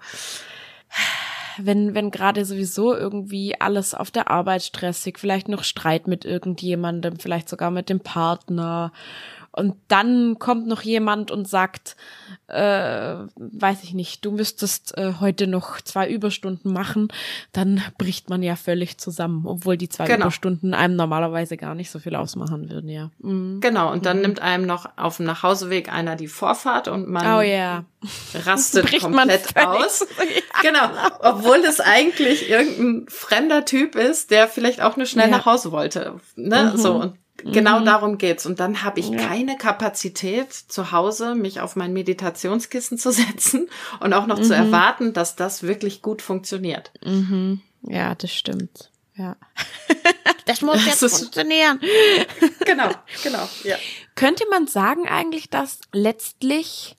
Wenn, wenn gerade sowieso irgendwie alles auf der Arbeit stressig, vielleicht noch Streit mit irgendjemandem, vielleicht sogar mit dem Partner. Und dann kommt noch jemand und sagt, äh, weiß ich nicht, du müsstest äh, heute noch zwei Überstunden machen, dann bricht man ja völlig zusammen, obwohl die zwei Genau. Überstunden einem normalerweise gar nicht so viel ausmachen würden, ja. Mhm. Genau, und dann nimmt einem noch auf dem Nachhauseweg einer die Vorfahrt und man Oh ja. rastet *laughs* Bricht komplett aus. *laughs* zusammen. Genau, obwohl es eigentlich irgendein fremder Typ ist, der vielleicht auch nur schnell Ja. nach Hause wollte. Ne? Mhm. So und genau darum geht's. Und dann habe ich Ja. keine Kapazität zu Hause, mich auf mein Meditationskissen zu *laughs* setzen und auch noch zu Mhm. erwarten, dass das wirklich gut funktioniert. Mhm. Ja, das stimmt. Ja. *laughs* das muss jetzt funktionieren. *laughs* Genau, genau, ja. Könnte man sagen eigentlich, dass letztlich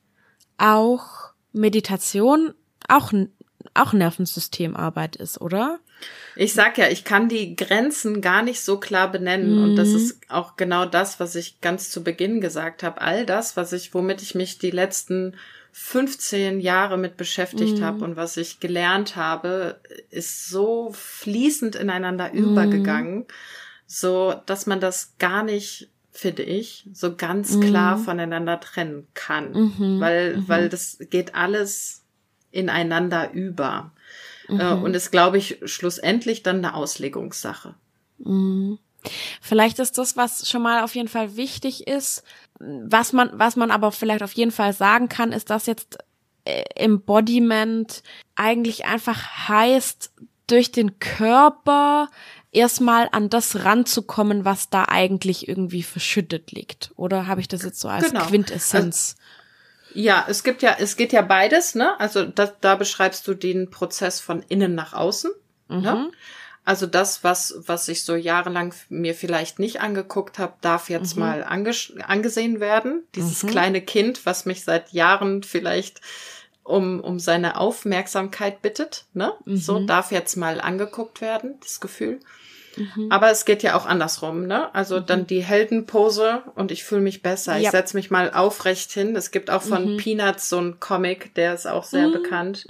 auch Meditation auch, auch Nervensystemarbeit ist, oder? Ich sag ja, ich kann die Grenzen gar nicht so klar benennen. Und das ist auch genau das, was ich ganz zu Beginn gesagt habe. All das, was ich, womit ich mich die letzten 15 Jahre mit beschäftigt habe und was ich gelernt habe, ist so fließend ineinander übergegangen, so dass man das gar nicht, finde ich, so ganz klar voneinander trennen kann. Mhm. Weil, weil das geht alles ineinander über. Mhm. Äh, Und ist, glaube ich, schlussendlich dann eine Auslegungssache. Mhm. Vielleicht ist das, was schon mal auf jeden Fall wichtig ist, was man, was man aber vielleicht auf jeden Fall sagen kann, ist, dass jetzt äh, Embodiment eigentlich einfach heißt, durch den Körper erstmal an das ranzukommen, was da eigentlich irgendwie verschüttet liegt. Oder habe ich das jetzt so als Genau. Quintessenz? Ja, es gibt ja, es geht ja beides, ne? Also da, da beschreibst du den Prozess von innen nach außen. Ne? Also das, was, was ich so jahrelang mir vielleicht nicht angeguckt habe, darf jetzt mal anges angesehen werden. Dieses kleine Kind, was mich seit Jahren vielleicht um, um seine Aufmerksamkeit bittet, ne? So darf jetzt mal angeguckt werden, das Gefühl. Aber es geht ja auch andersrum, ne? Also dann die Heldenpose und ich fühle mich besser. Ich Ja. setz mich mal aufrecht hin. Es gibt auch von Peanuts so einen Comic, der ist auch sehr bekannt,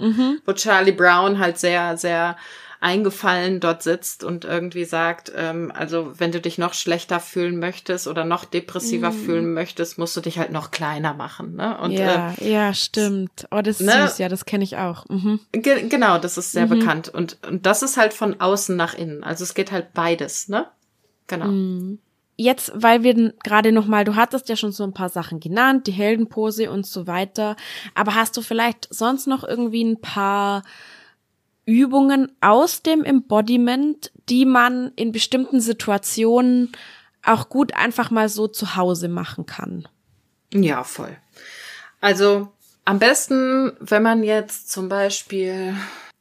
wo Charlie Brown halt sehr, sehr eingefallen dort sitzt und irgendwie sagt, ähm, also wenn du dich noch schlechter fühlen möchtest oder noch depressiver fühlen möchtest, musst du dich halt noch kleiner machen, ne? Und ja, ja, stimmt. Oh, das ist ne? süß, ja, das kenne ich auch. Mhm. Ge genau, das ist sehr bekannt. Und, und das ist halt von außen nach innen. Also es geht halt beides, ne? Genau. Mhm. jetzt, weil wir gerade noch mal, du hattest ja schon so ein paar Sachen genannt, die Heldenpose und so weiter, aber hast du vielleicht sonst noch irgendwie ein paar Übungen aus dem Embodiment, die man in bestimmten Situationen auch gut einfach mal so zu Hause machen kann? Ja, voll. Also am besten, wenn man jetzt zum Beispiel,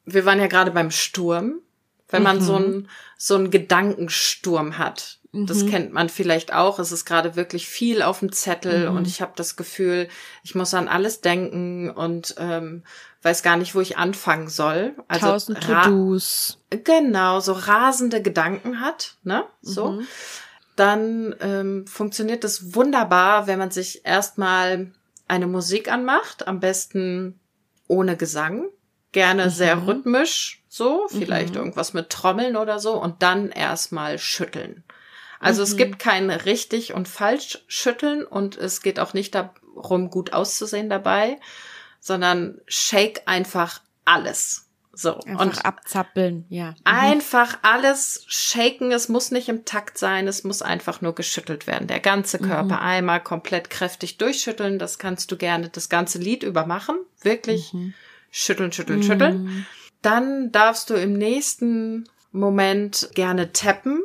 wir waren ja gerade beim Sturm, wenn man so mhm. einen so einen Gedankensturm hat. Das mhm. kennt man vielleicht auch. Es ist gerade wirklich viel auf dem Zettel mhm. und ich habe das Gefühl, ich muss an alles denken und ähm, weiß gar nicht, wo ich anfangen soll. Also Tausend To-Dos. Genau, so rasende Gedanken hat, ne? So. Mhm. Dann ähm, funktioniert das wunderbar, wenn man sich erstmal eine Musik anmacht, am besten ohne Gesang, gerne mhm. sehr rhythmisch, so, vielleicht mhm. irgendwas mit Trommeln oder so, und dann erstmal schütteln. Also mhm. es gibt kein richtig und falsch schütteln und es geht auch nicht darum, gut auszusehen dabei, sondern shake einfach alles. So. Einfach und abzappeln, ja. Mhm. Einfach alles shaken. Es muss nicht im Takt sein. Es muss einfach nur geschüttelt werden. Der ganze mhm. Körper mhm. einmal komplett kräftig durchschütteln. Das kannst du gerne das ganze Lied über machen. Wirklich mhm. schütteln, schütteln, mhm. schütteln. Dann darfst du im nächsten Moment gerne tappen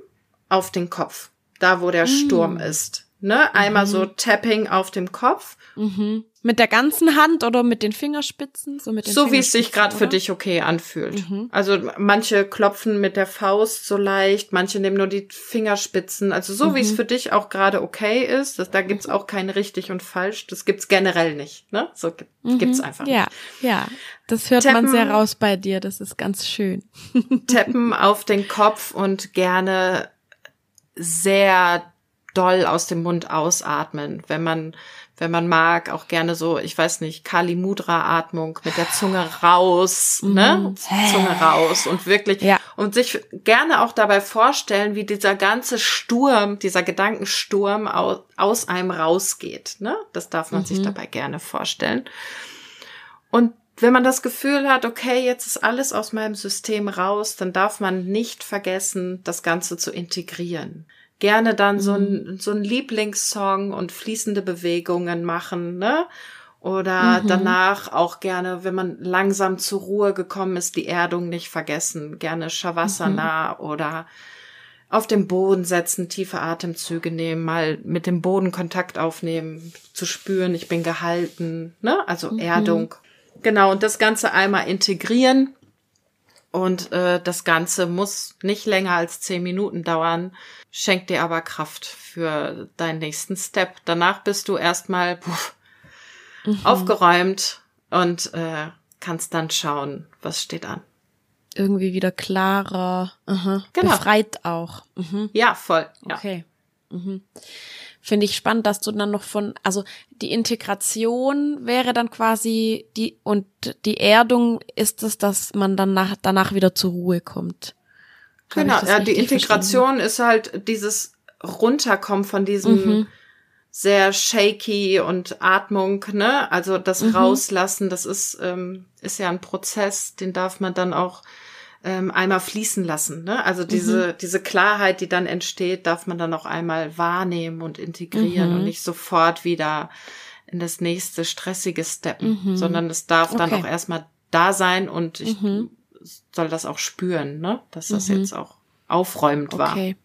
auf den Kopf. Da, wo der Sturm mhm. ist. Ne? Einmal so Tapping auf dem Kopf. Mhm. Mit der ganzen Hand oder mit den Fingerspitzen? So, mit den so wie es sich gerade für dich okay anfühlt. Mhm. Also manche klopfen mit der Faust so leicht, manche nehmen nur die Fingerspitzen. Also so mhm. wie es mhm. für dich auch gerade okay ist. Das, da gibt's mhm. auch kein richtig und falsch. Das gibt's generell nicht. Ne? So gibt, mhm. gibt's einfach ja, nicht. Ja, ja. Das hört Tappen, man sehr raus bei dir. Das ist ganz schön. *laughs* Tappen auf den Kopf und gerne sehr doll aus dem Mund ausatmen. Wenn man wenn man mag, auch gerne so, ich weiß nicht, Kali Mudra Atmung mit der Zunge raus, mhm. ne? Zunge raus und wirklich ja. und sich gerne auch dabei vorstellen, wie dieser ganze Sturm, dieser Gedankensturm aus, aus einem rausgeht, ne? Das darf man mhm. sich dabei gerne vorstellen. Und wenn man das Gefühl hat, okay, jetzt ist alles aus meinem System raus, dann darf man nicht vergessen, das Ganze zu integrieren gerne dann mhm. so ein, so ein Lieblingssong und fließende Bewegungen machen, ne? Oder mhm. danach auch gerne, wenn man langsam zur Ruhe gekommen ist, die Erdung nicht vergessen. Gerne Shavasana mhm. oder auf dem Boden setzen, tiefe Atemzüge nehmen, mal mit dem Boden Kontakt aufnehmen, zu spüren, ich bin gehalten, ne? Also mhm. Erdung. Genau, und das Ganze einmal integrieren und äh, das Ganze muss nicht länger als zehn Minuten dauern, schenkt dir aber Kraft für deinen nächsten Step. Danach bist du erstmal mhm. aufgeräumt und äh, kannst dann schauen, was steht an. Irgendwie wieder klarer, Aha. genau. befreit auch. Mhm. Ja, voll. Ja. Okay. Mhm finde ich spannend, dass du dann noch von, also die Integration wäre dann quasi die und die Erdung ist es, dass man dann nach, danach wieder zur Ruhe kommt. genau, ja, die Integration verstanden? ist halt dieses Runterkommen von diesem mhm. sehr shaky und Atmung, ne? Also das mhm. Rauslassen, das ist, ähm, ist ja ein Prozess, den darf man dann auch ähm, einmal fließen lassen. Ne? Also diese, mhm. diese Klarheit, die dann entsteht, darf man dann auch einmal wahrnehmen und integrieren mhm. und nicht sofort wieder in das nächste stressige steppen, mhm. sondern es darf okay. dann auch erstmal da sein und ich mhm. soll das auch spüren, ne? dass das mhm. jetzt auch aufräumend okay. war. Okay.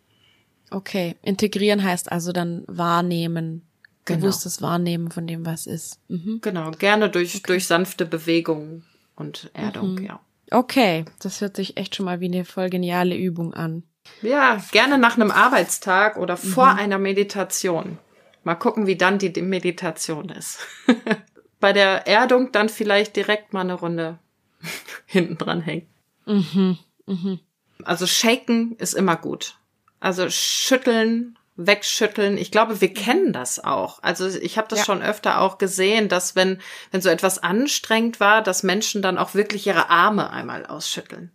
Okay. Integrieren heißt also dann wahrnehmen. Genau. Bewusstes Wahrnehmen von dem, was ist. Mhm. Genau, gerne durch, okay. durch sanfte Bewegungen und Erdung, ja. Okay, das hört sich echt schon mal wie eine voll geniale Übung an. Ja, gerne nach einem Arbeitstag oder vor mhm. einer Meditation. Mal gucken, wie dann die Meditation ist. *laughs* Bei der Erdung dann vielleicht direkt mal eine Runde *laughs* hinten dran hängen. Mhm. Mhm. Also shaken ist immer gut. Also schütteln, wegschütteln. Ich glaube, wir kennen das auch. Also ich habe das ja. schon öfter auch gesehen, dass wenn wenn so etwas anstrengend war, dass Menschen dann auch wirklich ihre Arme einmal ausschütteln.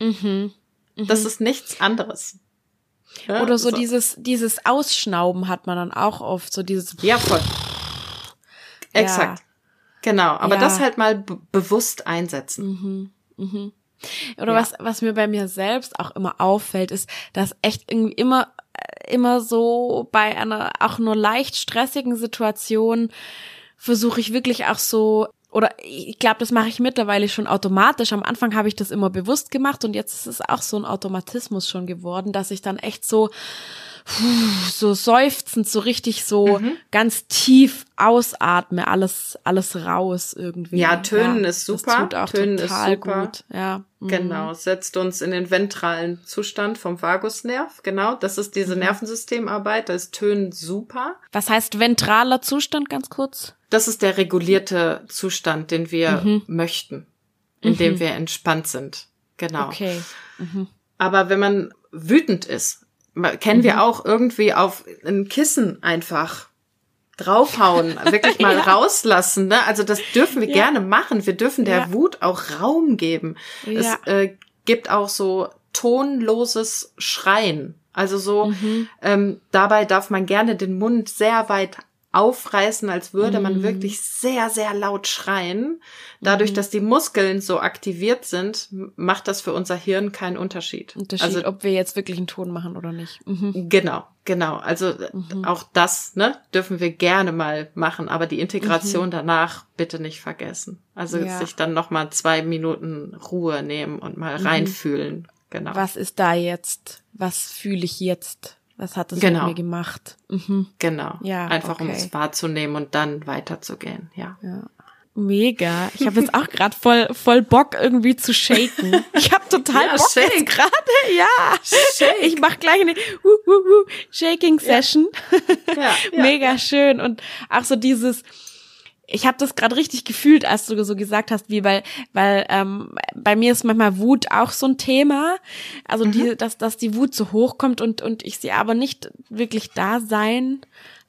Mhm. Mhm. Das ist nichts anderes. Ja, Oder so, so, dieses dieses Ausschnauben hat man dann auch oft so dieses Ja, voll. Exakt. Ja. Genau, aber ja. das halt mal bewusst einsetzen. Mhm. Mhm. Oder was was mir bei mir selbst auch immer auffällt, ist, dass echt irgendwie immer immer so bei einer auch nur leicht stressigen Situation versuche ich wirklich auch so oder ich glaube, das mache ich mittlerweile schon automatisch. Am Anfang habe ich das immer bewusst gemacht und jetzt ist es auch so ein Automatismus schon geworden, dass ich dann echt so so seufzend, so richtig so mhm. ganz tief ausatme, alles, alles raus irgendwie. Ja, Tönen ja, ist super. Tönen ist super. gut. Ja. Mhm. Genau, setzt uns in den ventralen Zustand vom Vagusnerv. Genau, das ist diese mhm. Nervensystemarbeit. Da ist Tönen super. Was heißt ventraler Zustand, ganz kurz? Das ist der regulierte Zustand, den wir mhm. möchten, in dem mhm. wir entspannt sind. Genau. Okay. Aber wenn man wütend ist, kennen mhm. wir auch irgendwie auf ein Kissen einfach draufhauen, wirklich *laughs* mal ja. rauslassen. Ne? Also das dürfen wir ja. gerne machen. Wir dürfen der ja. Wut auch Raum geben. Es äh, gibt auch so tonloses Schreien. Also so, mhm. ähm, dabei darf man gerne den Mund sehr weit aufreißen, als würde man mhm. wirklich sehr, sehr laut schreien. Dadurch, mhm. dass die Muskeln so aktiviert sind, macht das für unser Hirn keinen Unterschied. Unterschied, also, ob wir jetzt wirklich einen Ton machen oder nicht. Mhm. Genau, genau. Also mhm. auch das, ne, dürfen wir gerne mal machen, aber die Integration mhm. danach bitte nicht vergessen. Also ja. sich dann noch mal zwei Minuten Ruhe nehmen und mal mhm. reinfühlen. Genau. Was ist da jetzt? Was fühle ich jetzt? Was hat es genau. mit mir gemacht? Mhm. Genau. Ja, Einfach okay. um es wahrzunehmen und dann weiterzugehen, ja. ja. Mega. Ich habe jetzt auch gerade voll voll Bock irgendwie zu shaken. Ich habe total ja, Bock shake. gerade. Ja. Shake. Ich mache gleich eine uh, uh, uh, Shaking Session. Ja. ja. Mega schön und auch so dieses ich habe das gerade richtig gefühlt, als du so gesagt hast, wie weil, weil ähm, bei mir ist manchmal Wut auch so ein Thema. Also mhm. die, dass, dass die Wut so hochkommt und, und ich sie aber nicht wirklich da sein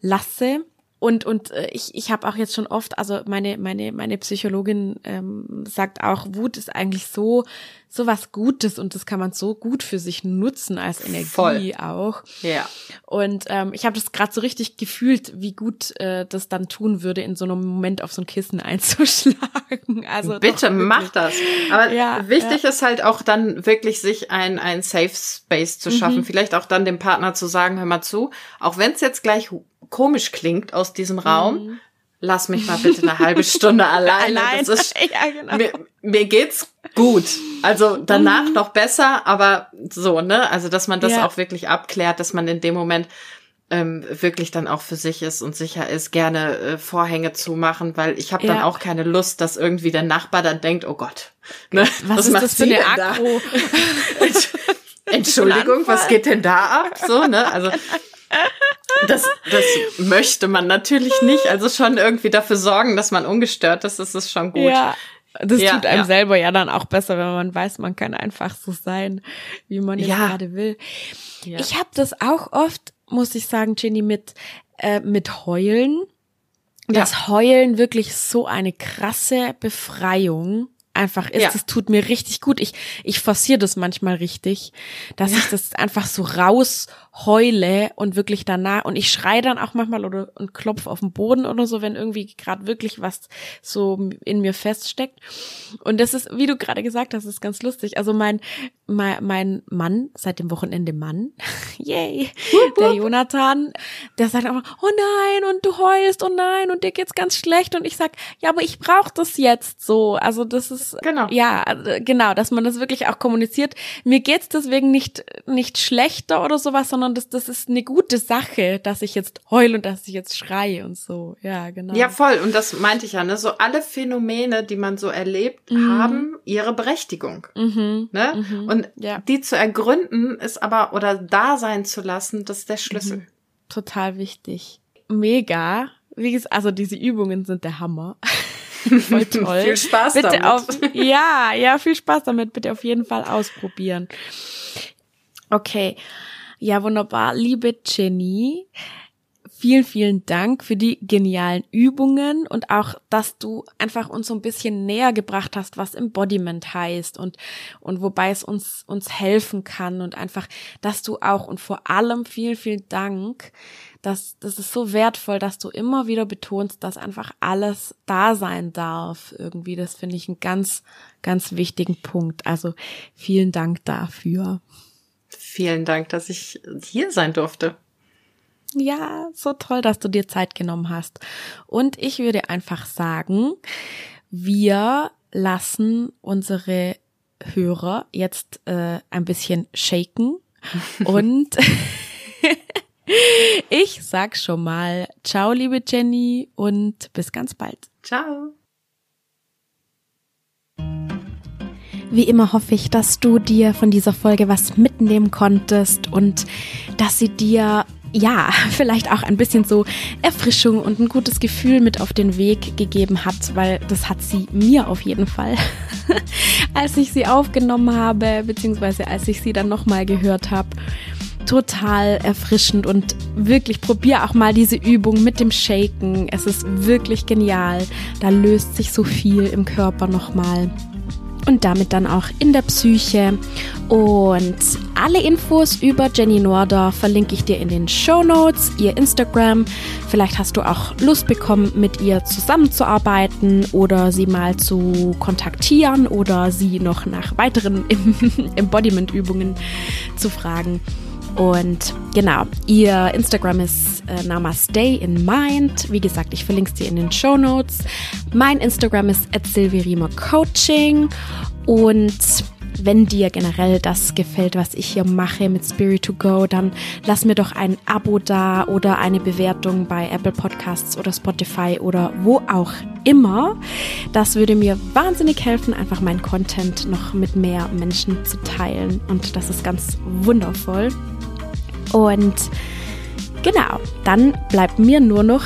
lasse. Und, und äh, ich, ich habe auch jetzt schon oft, also meine, meine, meine Psychologin ähm, sagt auch, Wut ist eigentlich so, so was Gutes und das kann man so gut für sich nutzen als Energie Voll. auch. Ja. Und ähm, ich habe das gerade so richtig gefühlt, wie gut äh, das dann tun würde, in so einem Moment auf so ein Kissen *laughs* einzuschlagen. Also bitte mach das. Aber ja, wichtig ja. ist halt auch dann wirklich sich ein ein Safe Space zu schaffen. Mhm. Vielleicht auch dann dem Partner zu sagen, hör mal zu, auch wenn es jetzt gleich komisch klingt aus diesem Raum, mhm. lass mich mal bitte eine halbe Stunde *laughs* alleine. Allein. Das ist, *laughs* ja, genau. mir, mir geht's gut. Also danach mhm. noch besser, aber so, ne? Also, dass man das ja. auch wirklich abklärt, dass man in dem Moment ähm, wirklich dann auch für sich ist und sicher ist, gerne äh, Vorhänge zu machen, weil ich habe dann ja. auch keine Lust, dass irgendwie der Nachbar dann denkt, oh Gott, ne, was, was ist das für eine Akku? *laughs* Entschuldigung, was geht denn da ab? So, ne? Also das, das möchte man natürlich nicht. Also schon irgendwie dafür sorgen, dass man ungestört ist, das ist schon gut. Ja. Das ja, tut einem ja. selber ja dann auch besser, wenn man weiß, man kann einfach so sein, wie man ja. gerade will. Ja. Ich habe das auch oft, muss ich sagen, Jenny, mit, äh, mit Heulen. Das Heulen wirklich so eine krasse Befreiung einfach ist. Es tut mir richtig gut. Ich, ich forciere das manchmal richtig, dass ich das einfach so raus heule und wirklich danach und ich schreie dann auch manchmal oder und klopf auf den Boden oder so, wenn irgendwie gerade wirklich was so in mir feststeckt. Und das ist, wie du gerade gesagt hast, ist ganz lustig. Also mein mein, mein Mann, seit dem Wochenende Mann, *laughs* yay, der Jonathan, der sagt einfach, oh nein, und du heulst, oh nein, und dir geht's ganz schlecht. Und ich sag, ja, aber ich brauche das jetzt so. Also das ist, genau. ja, also genau, dass man das wirklich auch kommuniziert. Mir geht's deswegen nicht, nicht schlechter oder sowas, sondern das, das ist eine gute Sache, dass ich jetzt heul und dass ich jetzt schreie und so. Ja, genau. Ja, voll. Und das meinte ich ja, ne? So alle Phänomene, die man so erlebt, mhm. haben ihre Berechtigung. Mhm. Ne? Mhm. Und ja. die zu ergründen ist aber, oder da sein zu lassen, das ist der Schlüssel. Mhm. Total wichtig. Mega. Wie gesagt, also diese Übungen sind der Hammer. *laughs* Voll toll. viel Spaß bitte damit. Auf, ja, ja, viel Spaß damit. Bitte auf jeden Fall ausprobieren. Okay. Ja, wunderbar. Liebe Jenny, vielen, vielen Dank für die genialen Übungen und auch, dass du einfach uns so ein bisschen näher gebracht hast, was Embodiment heißt und, und wobei es uns, uns helfen kann und einfach, dass du auch und vor allem vielen, vielen Dank, dass, das ist so wertvoll, dass du immer wieder betonst, dass einfach alles da sein darf. Irgendwie, das finde ich einen ganz, ganz wichtigen Punkt. Also vielen Dank dafür. vielen Dank, dass ich hier sein durfte. Ja, so toll, dass du dir Zeit genommen hast. Und ich würde einfach sagen, wir lassen unsere Hörer jetzt äh, ein bisschen shaken *laughs* und *laughs* ich sag schon mal ciao, liebe Jenny und bis ganz bald. Ciao. Wie immer hoffe ich, dass du dir von dieser Folge was mitnehmen konntest und dass sie dir ja, *laughs* vielleicht auch ein bisschen so Erfrischung und ein gutes Gefühl mit auf den Weg gegeben hat, weil das hat sie mir auf jeden Fall, *laughs* als ich sie aufgenommen habe, beziehungsweise als ich sie dann nochmal gehört habe. Total erfrischend und wirklich probier auch mal diese Übung mit dem Shaken. Es ist wirklich genial. Da löst sich so viel im Körper nochmal und damit dann auch in der Psyche. Und alle Infos über Jenny Norder verlinke ich dir in den Show Notes, ihr Instagram. Vielleicht hast du auch Lust bekommen, mit ihr zusammenzuarbeiten oder sie mal zu kontaktieren oder sie noch nach weiteren *laughs* Embodiment-Übungen zu fragen. Und genau, ihr Instagram ist äh, Namaste in Mind. Wie gesagt, ich verlinke es dir in den Show Notes. Mein Instagram ist at Coaching. Und wenn dir generell das gefällt, was ich hier mache mit Spirit to Go, dann lass mir doch ein Abo da oder eine Bewertung bei Apple Podcasts oder Spotify oder wo auch immer. Das würde mir wahnsinnig helfen, einfach meinen Content noch mit mehr Menschen zu teilen. Und das ist ganz wundervoll. Und genau, dann bleibt mir nur noch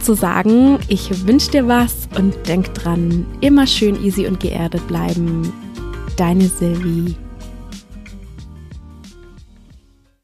zu sagen, ich wünsche dir was und denk dran, immer schön easy und geerdet bleiben. Deine Sylvie.